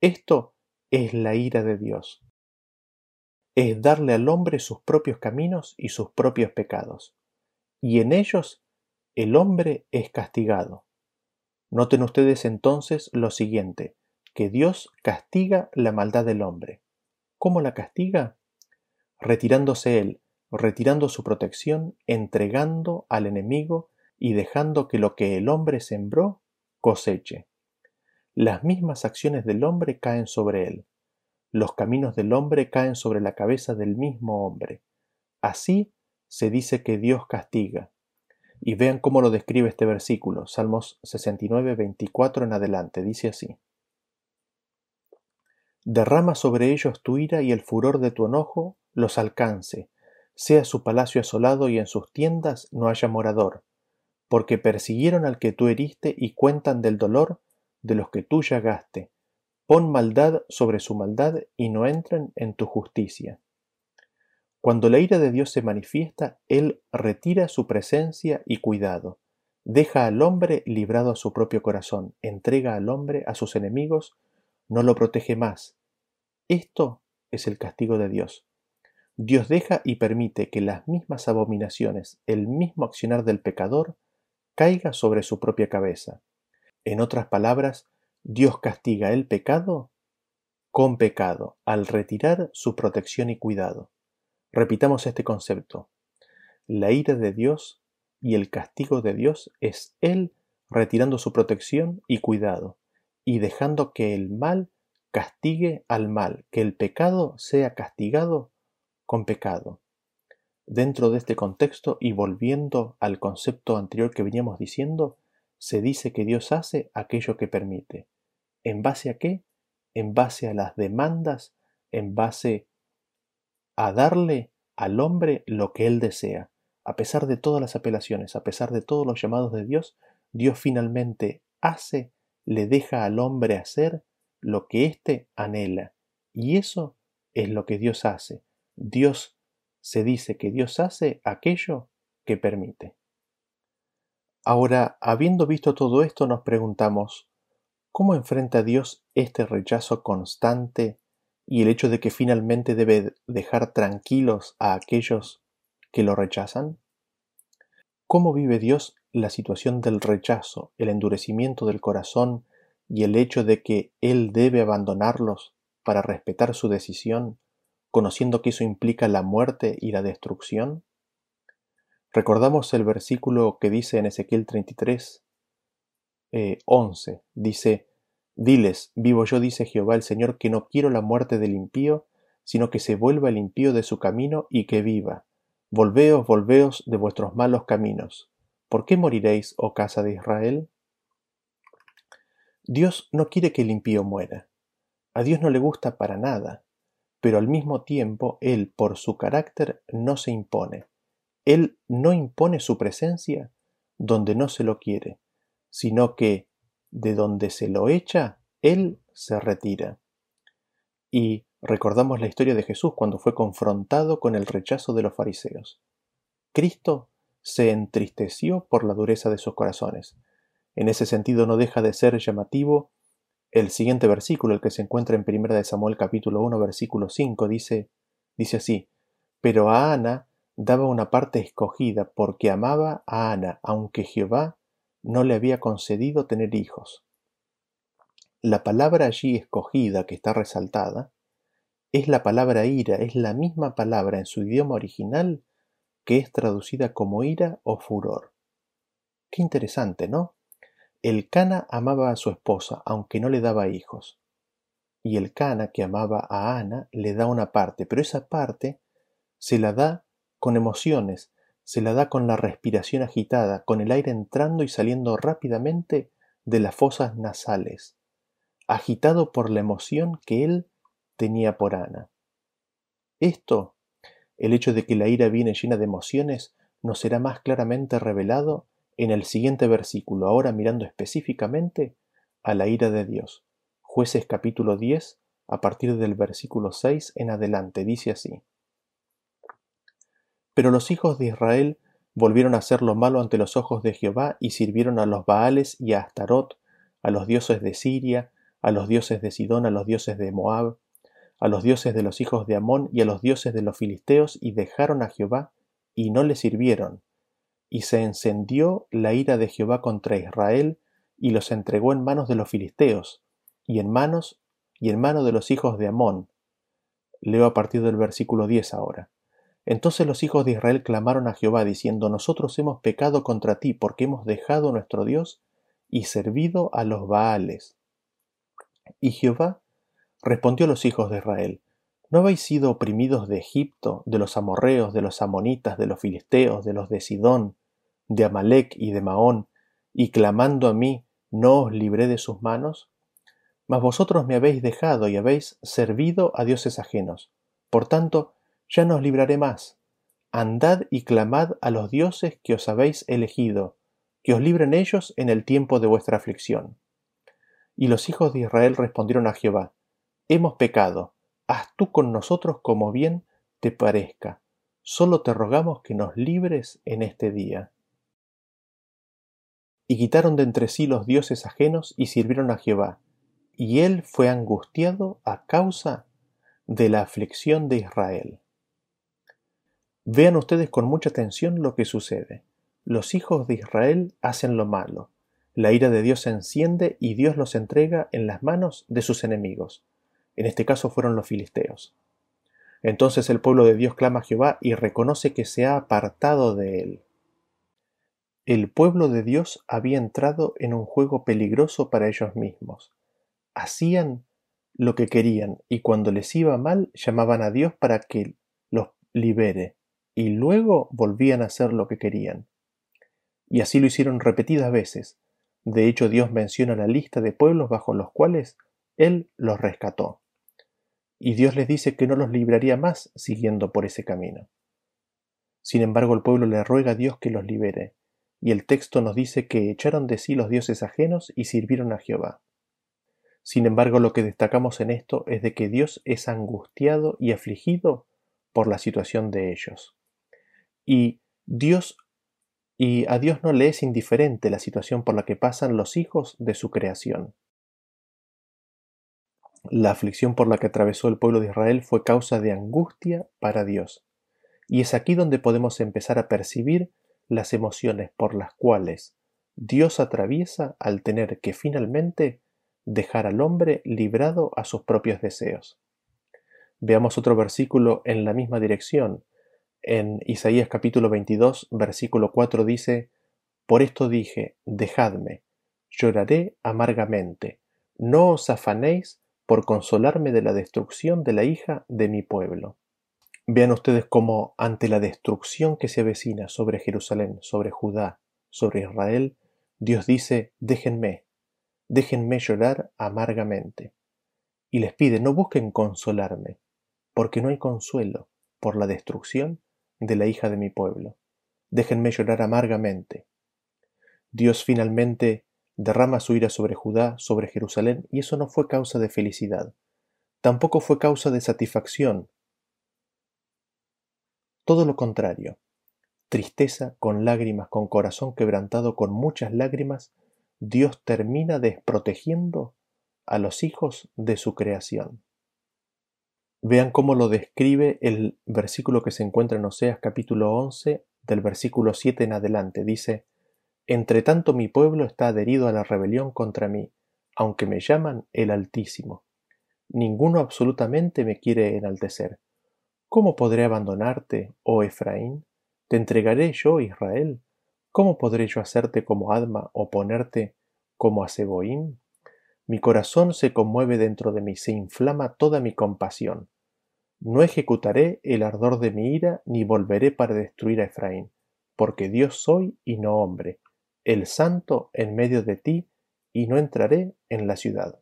Esto es la ira de Dios. Es darle al hombre sus propios caminos y sus propios pecados. Y en ellos el hombre es castigado. Noten ustedes entonces lo siguiente, que Dios castiga la maldad del hombre. ¿Cómo la castiga? Retirándose él, retirando su protección, entregando al enemigo y dejando que lo que el hombre sembró coseche. Las mismas acciones del hombre caen sobre él. Los caminos del hombre caen sobre la cabeza del mismo hombre. Así se dice que Dios castiga. Y vean cómo lo describe este versículo, Salmos 69, 24 en adelante. Dice así. Derrama sobre ellos tu ira y el furor de tu enojo los alcance, sea su palacio asolado y en sus tiendas no haya morador porque persiguieron al que tú heriste y cuentan del dolor de los que tú llagaste. Pon maldad sobre su maldad y no entren en tu justicia. Cuando la ira de Dios se manifiesta, Él retira su presencia y cuidado, deja al hombre librado a su propio corazón, entrega al hombre a sus enemigos, no lo protege más. Esto es el castigo de Dios. Dios deja y permite que las mismas abominaciones, el mismo accionar del pecador, caiga sobre su propia cabeza. En otras palabras, Dios castiga el pecado con pecado al retirar su protección y cuidado. Repitamos este concepto. La ira de Dios y el castigo de Dios es Él retirando su protección y cuidado y dejando que el mal castigue al mal, que el pecado sea castigado con pecado. Dentro de este contexto y volviendo al concepto anterior que veníamos diciendo, se dice que Dios hace aquello que permite. ¿En base a qué? En base a las demandas, en base a darle al hombre lo que él desea. A pesar de todas las apelaciones, a pesar de todos los llamados de Dios, Dios finalmente hace, le deja al hombre hacer lo que éste anhela. Y eso es lo que Dios hace. Dios se dice que Dios hace aquello que permite. Ahora, habiendo visto todo esto, nos preguntamos, ¿cómo enfrenta Dios este rechazo constante y el hecho de que finalmente debe dejar tranquilos a aquellos que lo rechazan? ¿Cómo vive Dios la situación del rechazo, el endurecimiento del corazón y el hecho de que Él debe abandonarlos para respetar su decisión conociendo que eso implica la muerte y la destrucción? Recordamos el versículo que dice en Ezequiel 33, 11, eh, dice, Diles, vivo yo, dice Jehová el Señor, que no quiero la muerte del impío, sino que se vuelva el impío de su camino y que viva. Volveos, volveos de vuestros malos caminos. ¿Por qué moriréis, oh casa de Israel? Dios no quiere que el impío muera. A Dios no le gusta para nada pero al mismo tiempo Él, por su carácter, no se impone. Él no impone su presencia donde no se lo quiere, sino que de donde se lo echa, Él se retira. Y recordamos la historia de Jesús cuando fue confrontado con el rechazo de los fariseos. Cristo se entristeció por la dureza de sus corazones. En ese sentido no deja de ser llamativo el siguiente versículo, el que se encuentra en 1 de Samuel capítulo 1 versículo 5, dice, dice así, pero a Ana daba una parte escogida porque amaba a Ana, aunque Jehová no le había concedido tener hijos. La palabra allí escogida que está resaltada es la palabra ira, es la misma palabra en su idioma original que es traducida como ira o furor. Qué interesante, ¿no? El Cana amaba a su esposa, aunque no le daba hijos. Y el Cana, que amaba a Ana, le da una parte, pero esa parte se la da con emociones, se la da con la respiración agitada, con el aire entrando y saliendo rápidamente de las fosas nasales, agitado por la emoción que él tenía por Ana. Esto, el hecho de que la ira viene llena de emociones, nos será más claramente revelado en el siguiente versículo, ahora mirando específicamente a la ira de Dios. Jueces capítulo 10, a partir del versículo 6 en adelante, dice así. Pero los hijos de Israel volvieron a hacer lo malo ante los ojos de Jehová y sirvieron a los Baales y a Astarot, a los dioses de Siria, a los dioses de Sidón, a los dioses de Moab, a los dioses de los hijos de Amón y a los dioses de los filisteos, y dejaron a Jehová, y no le sirvieron, y se encendió la ira de Jehová contra Israel, y los entregó en manos de los filisteos, y en manos y en mano de los hijos de Amón. Leo a partir del versículo 10 ahora. Entonces los hijos de Israel clamaron a Jehová, diciendo, Nosotros hemos pecado contra ti, porque hemos dejado nuestro Dios y servido a los Baales. Y Jehová respondió a los hijos de Israel, ¿No habéis sido oprimidos de Egipto, de los amorreos, de los amonitas, de los filisteos, de los de Sidón, de Amalec y de Maón, y clamando a mí, no os libré de sus manos? Mas vosotros me habéis dejado y habéis servido a dioses ajenos. Por tanto, ya no os libraré más. Andad y clamad a los dioses que os habéis elegido, que os libren ellos en el tiempo de vuestra aflicción. Y los hijos de Israel respondieron a Jehová, Hemos pecado, haz tú con nosotros como bien te parezca. solo te rogamos que nos libres en este día. Y quitaron de entre sí los dioses ajenos y sirvieron a Jehová, y él fue angustiado a causa de la aflicción de Israel. Vean ustedes con mucha atención lo que sucede. Los hijos de Israel hacen lo malo. La ira de Dios se enciende y Dios los entrega en las manos de sus enemigos. En este caso fueron los filisteos. Entonces el pueblo de Dios clama a Jehová y reconoce que se ha apartado de él. El pueblo de Dios había entrado en un juego peligroso para ellos mismos. Hacían lo que querían y cuando les iba mal llamaban a Dios para que los libere y luego volvían a hacer lo que querían. Y así lo hicieron repetidas veces. De hecho, Dios menciona la lista de pueblos bajo los cuales Él los rescató y Dios les dice que no los libraría más siguiendo por ese camino. Sin embargo, el pueblo le ruega a Dios que los libere, y el texto nos dice que echaron de sí los dioses ajenos y sirvieron a Jehová. Sin embargo, lo que destacamos en esto es de que Dios es angustiado y afligido por la situación de ellos. Y Dios y a Dios no le es indiferente la situación por la que pasan los hijos de su creación. La aflicción por la que atravesó el pueblo de Israel fue causa de angustia para Dios. Y es aquí donde podemos empezar a percibir las emociones por las cuales Dios atraviesa al tener que finalmente dejar al hombre librado a sus propios deseos. Veamos otro versículo en la misma dirección. En Isaías capítulo 22, versículo 4 dice, Por esto dije, dejadme, lloraré amargamente, no os afanéis por consolarme de la destrucción de la hija de mi pueblo. Vean ustedes cómo ante la destrucción que se avecina sobre Jerusalén, sobre Judá, sobre Israel, Dios dice, déjenme, déjenme llorar amargamente. Y les pide, no busquen consolarme, porque no hay consuelo por la destrucción de la hija de mi pueblo. Déjenme llorar amargamente. Dios finalmente derrama su ira sobre Judá, sobre Jerusalén, y eso no fue causa de felicidad, tampoco fue causa de satisfacción. Todo lo contrario, tristeza, con lágrimas, con corazón quebrantado, con muchas lágrimas, Dios termina desprotegiendo a los hijos de su creación. Vean cómo lo describe el versículo que se encuentra en Oseas capítulo 11, del versículo 7 en adelante. Dice, entre tanto mi pueblo está adherido a la rebelión contra mí, aunque me llaman el Altísimo. Ninguno absolutamente me quiere enaltecer. ¿Cómo podré abandonarte, oh Efraín? ¿Te entregaré yo, Israel? ¿Cómo podré yo hacerte como Adma o ponerte como a Seboim? Mi corazón se conmueve dentro de mí, se inflama toda mi compasión. No ejecutaré el ardor de mi ira, ni volveré para destruir a Efraín, porque Dios soy y no hombre, el santo en medio de ti, y no entraré en la ciudad.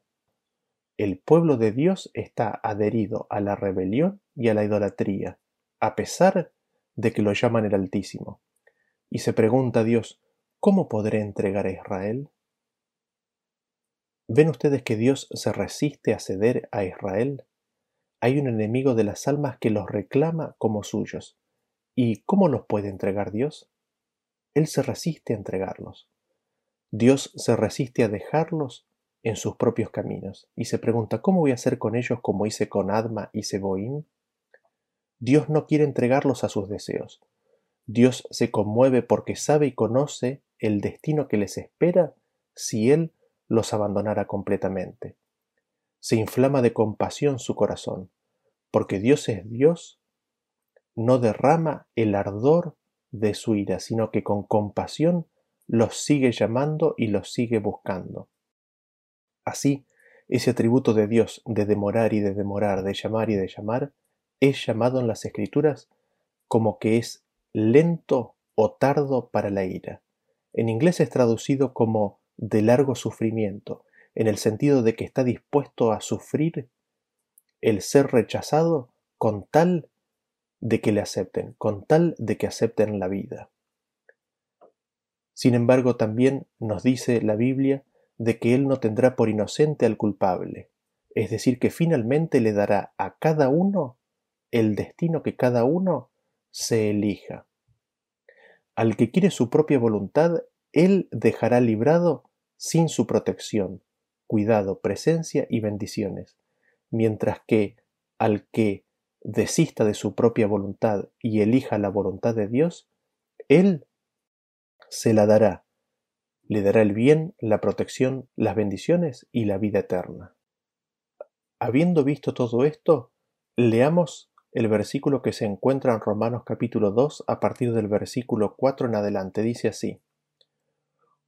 El pueblo de Dios está adherido a la rebelión y a la idolatría, a pesar de que lo llaman el Altísimo. Y se pregunta Dios, ¿cómo podré entregar a Israel? ¿Ven ustedes que Dios se resiste a ceder a Israel? Hay un enemigo de las almas que los reclama como suyos. ¿Y cómo los puede entregar Dios? Él se resiste a entregarlos. Dios se resiste a dejarlos en sus propios caminos y se pregunta, ¿cómo voy a hacer con ellos como hice con Adma y Seboim? Dios no quiere entregarlos a sus deseos. Dios se conmueve porque sabe y conoce el destino que les espera si Él los abandonara completamente. Se inflama de compasión su corazón, porque Dios es Dios, no derrama el ardor de su ira, sino que con compasión los sigue llamando y los sigue buscando. Así, ese atributo de Dios de demorar y de demorar, de llamar y de llamar, es llamado en las Escrituras como que es lento o tardo para la ira. En inglés es traducido como de largo sufrimiento, en el sentido de que está dispuesto a sufrir el ser rechazado con tal de que le acepten, con tal de que acepten la vida. Sin embargo, también nos dice la Biblia de que Él no tendrá por inocente al culpable, es decir, que finalmente le dará a cada uno el destino que cada uno se elija. Al que quiere su propia voluntad, él dejará librado sin su protección, cuidado, presencia y bendiciones, mientras que al que desista de su propia voluntad y elija la voluntad de Dios, Él se la dará, le dará el bien, la protección, las bendiciones y la vida eterna. Habiendo visto todo esto, leamos el versículo que se encuentra en Romanos capítulo 2 a partir del versículo 4 en adelante. Dice así,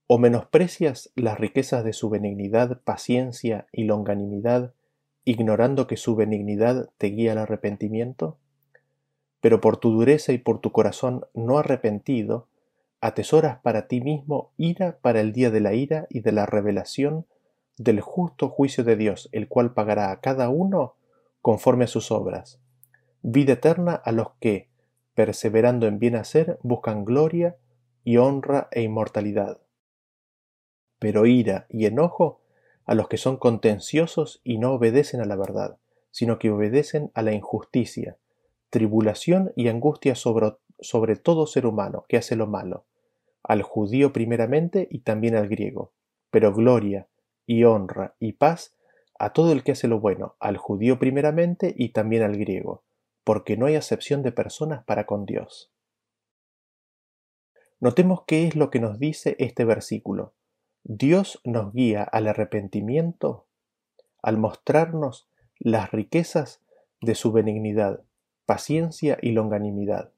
¿O menosprecias las riquezas de su benignidad, paciencia y longanimidad, ignorando que su benignidad te guía al arrepentimiento? Pero por tu dureza y por tu corazón no arrepentido, atesoras para ti mismo ira para el día de la ira y de la revelación del justo juicio de Dios, el cual pagará a cada uno conforme a sus obras. Vida eterna a los que, perseverando en bien hacer, buscan gloria y honra e inmortalidad. Pero ira y enojo a los que son contenciosos y no obedecen a la verdad, sino que obedecen a la injusticia, tribulación y angustia sobre, todo ser humano que hace lo malo, al judío primeramente y también al griego, pero gloria y honra y paz a todo el que hace lo bueno, al judío primeramente y también al griego, porque no hay acepción de personas para con Dios. Notemos qué es lo que nos dice este versículo. Dios nos guía al arrepentimiento al mostrarnos las riquezas de su benignidad, paciencia y longanimidad.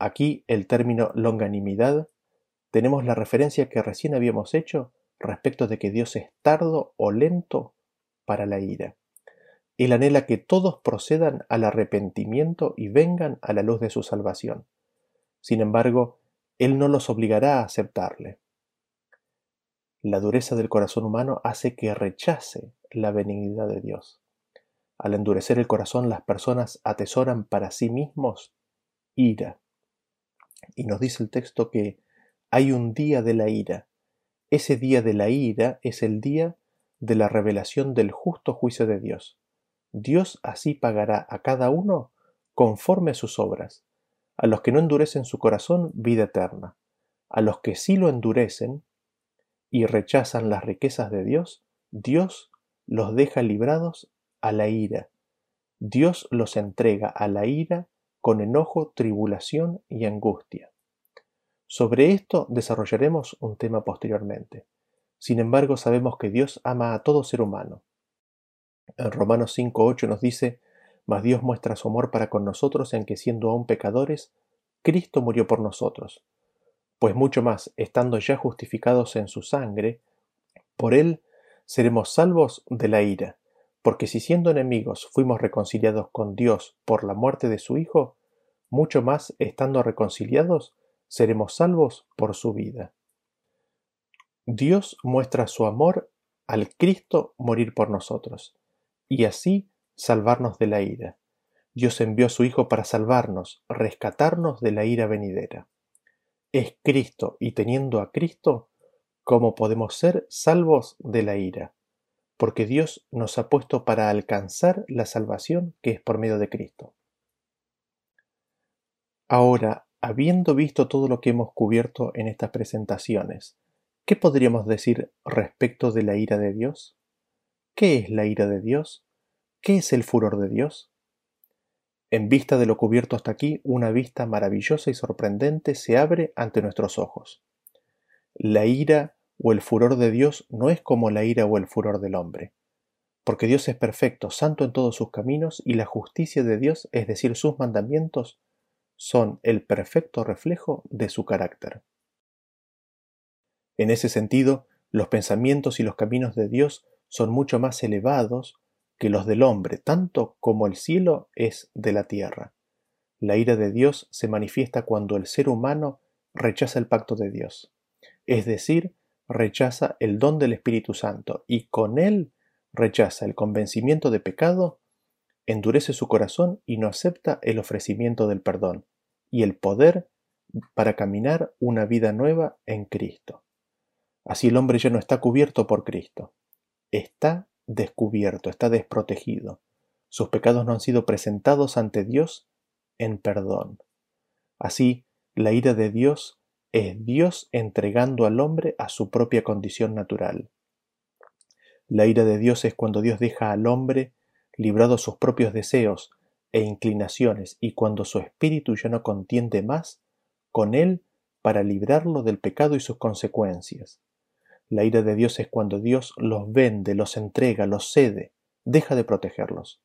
Aquí el término longanimidad tenemos la referencia que recién habíamos hecho respecto de que Dios es tardo o lento para la ira. Él anhela que todos procedan al arrepentimiento y vengan a la luz de su salvación. Sin embargo, Él no los obligará a aceptarle. La dureza del corazón humano hace que rechace la benignidad de Dios. Al endurecer el corazón, las personas atesoran para sí mismos ira. Y nos dice el texto que hay un día de la ira. Ese día de la ira es el día de la revelación del justo juicio de Dios. Dios así pagará a cada uno conforme a sus obras. A los que no endurecen su corazón, vida eterna. A los que sí lo endurecen, y rechazan las riquezas de Dios, Dios los deja librados a la ira. Dios los entrega a la ira con enojo, tribulación y angustia. Sobre esto desarrollaremos un tema posteriormente. Sin embargo, sabemos que Dios ama a todo ser humano. En Romanos 5.8 nos dice, Mas Dios muestra su amor para con nosotros en que siendo aún pecadores, Cristo murió por nosotros pues mucho más, estando ya justificados en su sangre, por él seremos salvos de la ira, porque si siendo enemigos fuimos reconciliados con Dios por la muerte de su Hijo, mucho más, estando reconciliados, seremos salvos por su vida. Dios muestra su amor al Cristo morir por nosotros, y así salvarnos de la ira. Dios envió a su Hijo para salvarnos, rescatarnos de la ira venidera es Cristo y teniendo a Cristo, ¿cómo podemos ser salvos de la ira? Porque Dios nos ha puesto para alcanzar la salvación que es por medio de Cristo. Ahora, habiendo visto todo lo que hemos cubierto en estas presentaciones, ¿qué podríamos decir respecto de la ira de Dios? ¿Qué es la ira de Dios? ¿Qué es el furor de Dios? En vista de lo cubierto hasta aquí, una vista maravillosa y sorprendente se abre ante nuestros ojos. La ira o el furor de Dios no es como la ira o el furor del hombre, porque Dios es perfecto, santo en todos sus caminos, y la justicia de Dios, es decir, sus mandamientos, son el perfecto reflejo de su carácter. En ese sentido, los pensamientos y los caminos de Dios son mucho más elevados que los del hombre, tanto como el cielo es de la tierra. La ira de Dios se manifiesta cuando el ser humano rechaza el pacto de Dios, es decir, rechaza el don del Espíritu Santo y con él rechaza el convencimiento de pecado, endurece su corazón y no acepta el ofrecimiento del perdón y el poder para caminar una vida nueva en Cristo. Así el hombre ya no está cubierto por Cristo, está descubierto, está desprotegido. Sus pecados no han sido presentados ante Dios en perdón. Así, la ira de Dios es Dios entregando al hombre a su propia condición natural. La ira de Dios es cuando Dios deja al hombre librado sus propios deseos e inclinaciones y cuando su espíritu ya no contiende más con él para librarlo del pecado y sus consecuencias. La ira de Dios es cuando Dios los vende, los entrega, los cede, deja de protegerlos.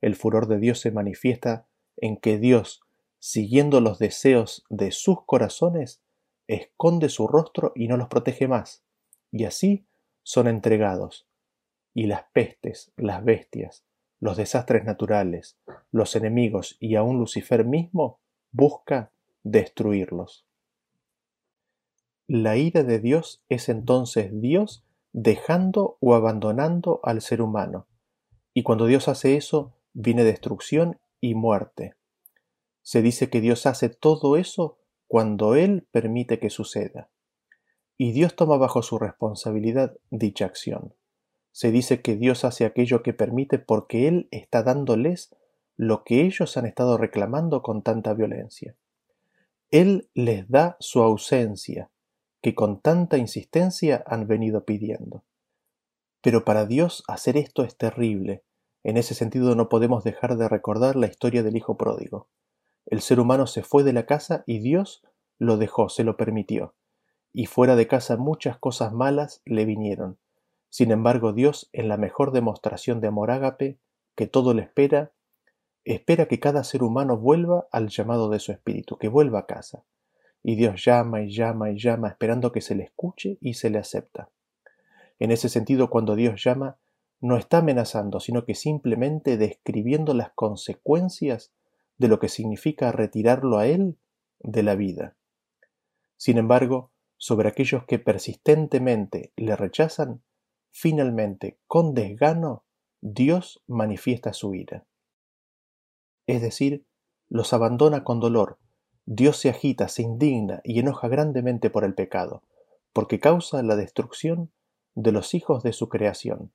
El furor de Dios se manifiesta en que Dios, siguiendo los deseos de sus corazones, esconde su rostro y no los protege más, y así son entregados. Y las pestes, las bestias, los desastres naturales, los enemigos y aun Lucifer mismo busca destruirlos. La ira de Dios es entonces Dios dejando o abandonando al ser humano. Y cuando Dios hace eso, viene destrucción y muerte. Se dice que Dios hace todo eso cuando Él permite que suceda. Y Dios toma bajo su responsabilidad dicha acción. Se dice que Dios hace aquello que permite porque Él está dándoles lo que ellos han estado reclamando con tanta violencia. Él les da su ausencia, que con tanta insistencia han venido pidiendo. Pero para Dios hacer esto es terrible. En ese sentido no podemos dejar de recordar la historia del Hijo pródigo. El ser humano se fue de la casa y Dios lo dejó, se lo permitió. Y fuera de casa muchas cosas malas le vinieron. Sin embargo, Dios, en la mejor demostración de amor ágape, que todo le espera, espera que cada ser humano vuelva al llamado de su espíritu, que vuelva a casa. Y Dios llama y llama y llama esperando que se le escuche y se le acepta. En ese sentido, cuando Dios llama, no está amenazando, sino que simplemente describiendo las consecuencias de lo que significa retirarlo a Él de la vida. Sin embargo, sobre aquellos que persistentemente le rechazan, finalmente, con desgano, Dios manifiesta su ira. Es decir, los abandona con dolor, Dios se agita, se indigna y enoja grandemente por el pecado, porque causa la destrucción de los hijos de su creación.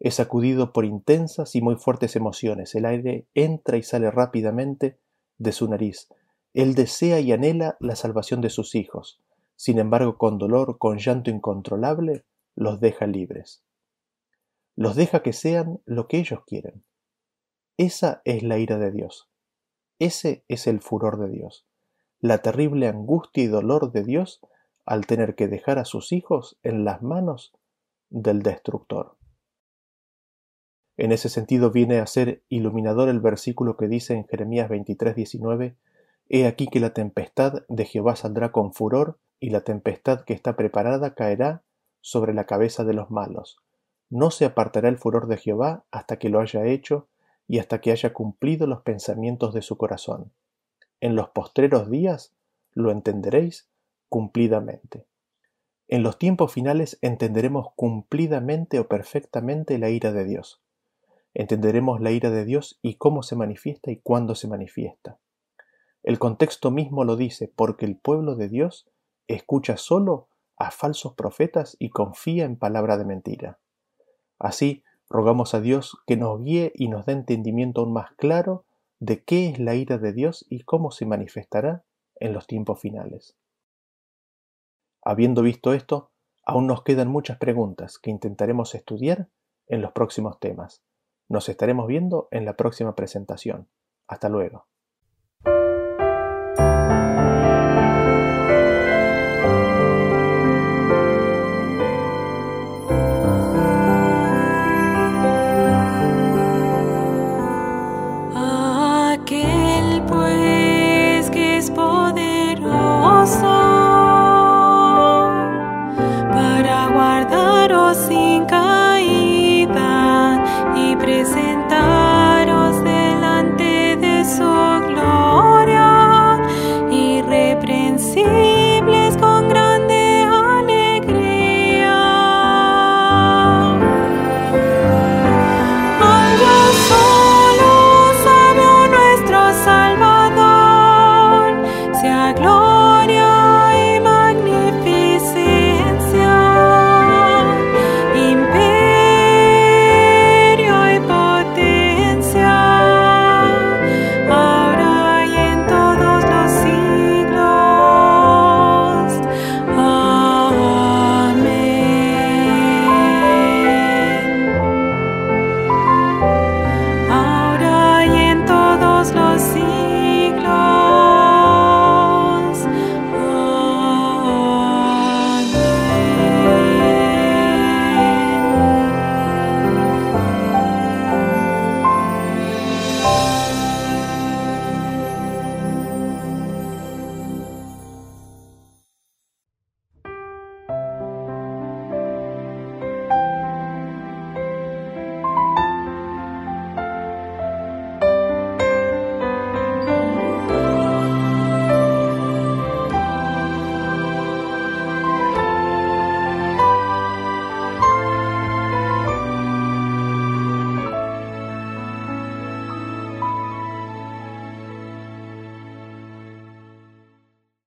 Es sacudido por intensas y muy fuertes emociones. El aire entra y sale rápidamente de su nariz. Él desea y anhela la salvación de sus hijos. Sin embargo, con dolor, con llanto incontrolable, los deja libres. Los deja que sean lo que ellos quieren. Esa es la ira de Dios. Ese es el furor de Dios la terrible angustia y dolor de Dios al tener que dejar a sus hijos en las manos del destructor. En ese sentido viene a ser iluminador el versículo que dice en Jeremías 23:19, He aquí que la tempestad de Jehová saldrá con furor, y la tempestad que está preparada caerá sobre la cabeza de los malos. No se apartará el furor de Jehová hasta que lo haya hecho y hasta que haya cumplido los pensamientos de su corazón en los postreros días lo entenderéis cumplidamente. En los tiempos finales entenderemos cumplidamente o perfectamente la ira de Dios. Entenderemos la ira de Dios y cómo se manifiesta y cuándo se manifiesta. El contexto mismo lo dice, porque el pueblo de Dios escucha solo a falsos profetas y confía en palabra de mentira. Así, rogamos a Dios que nos guíe y nos dé entendimiento aún más claro de qué es la ira de Dios y cómo se manifestará en los tiempos finales. Habiendo visto esto, aún nos quedan muchas preguntas que intentaremos estudiar en los próximos temas. Nos estaremos viendo en la próxima presentación. Hasta luego.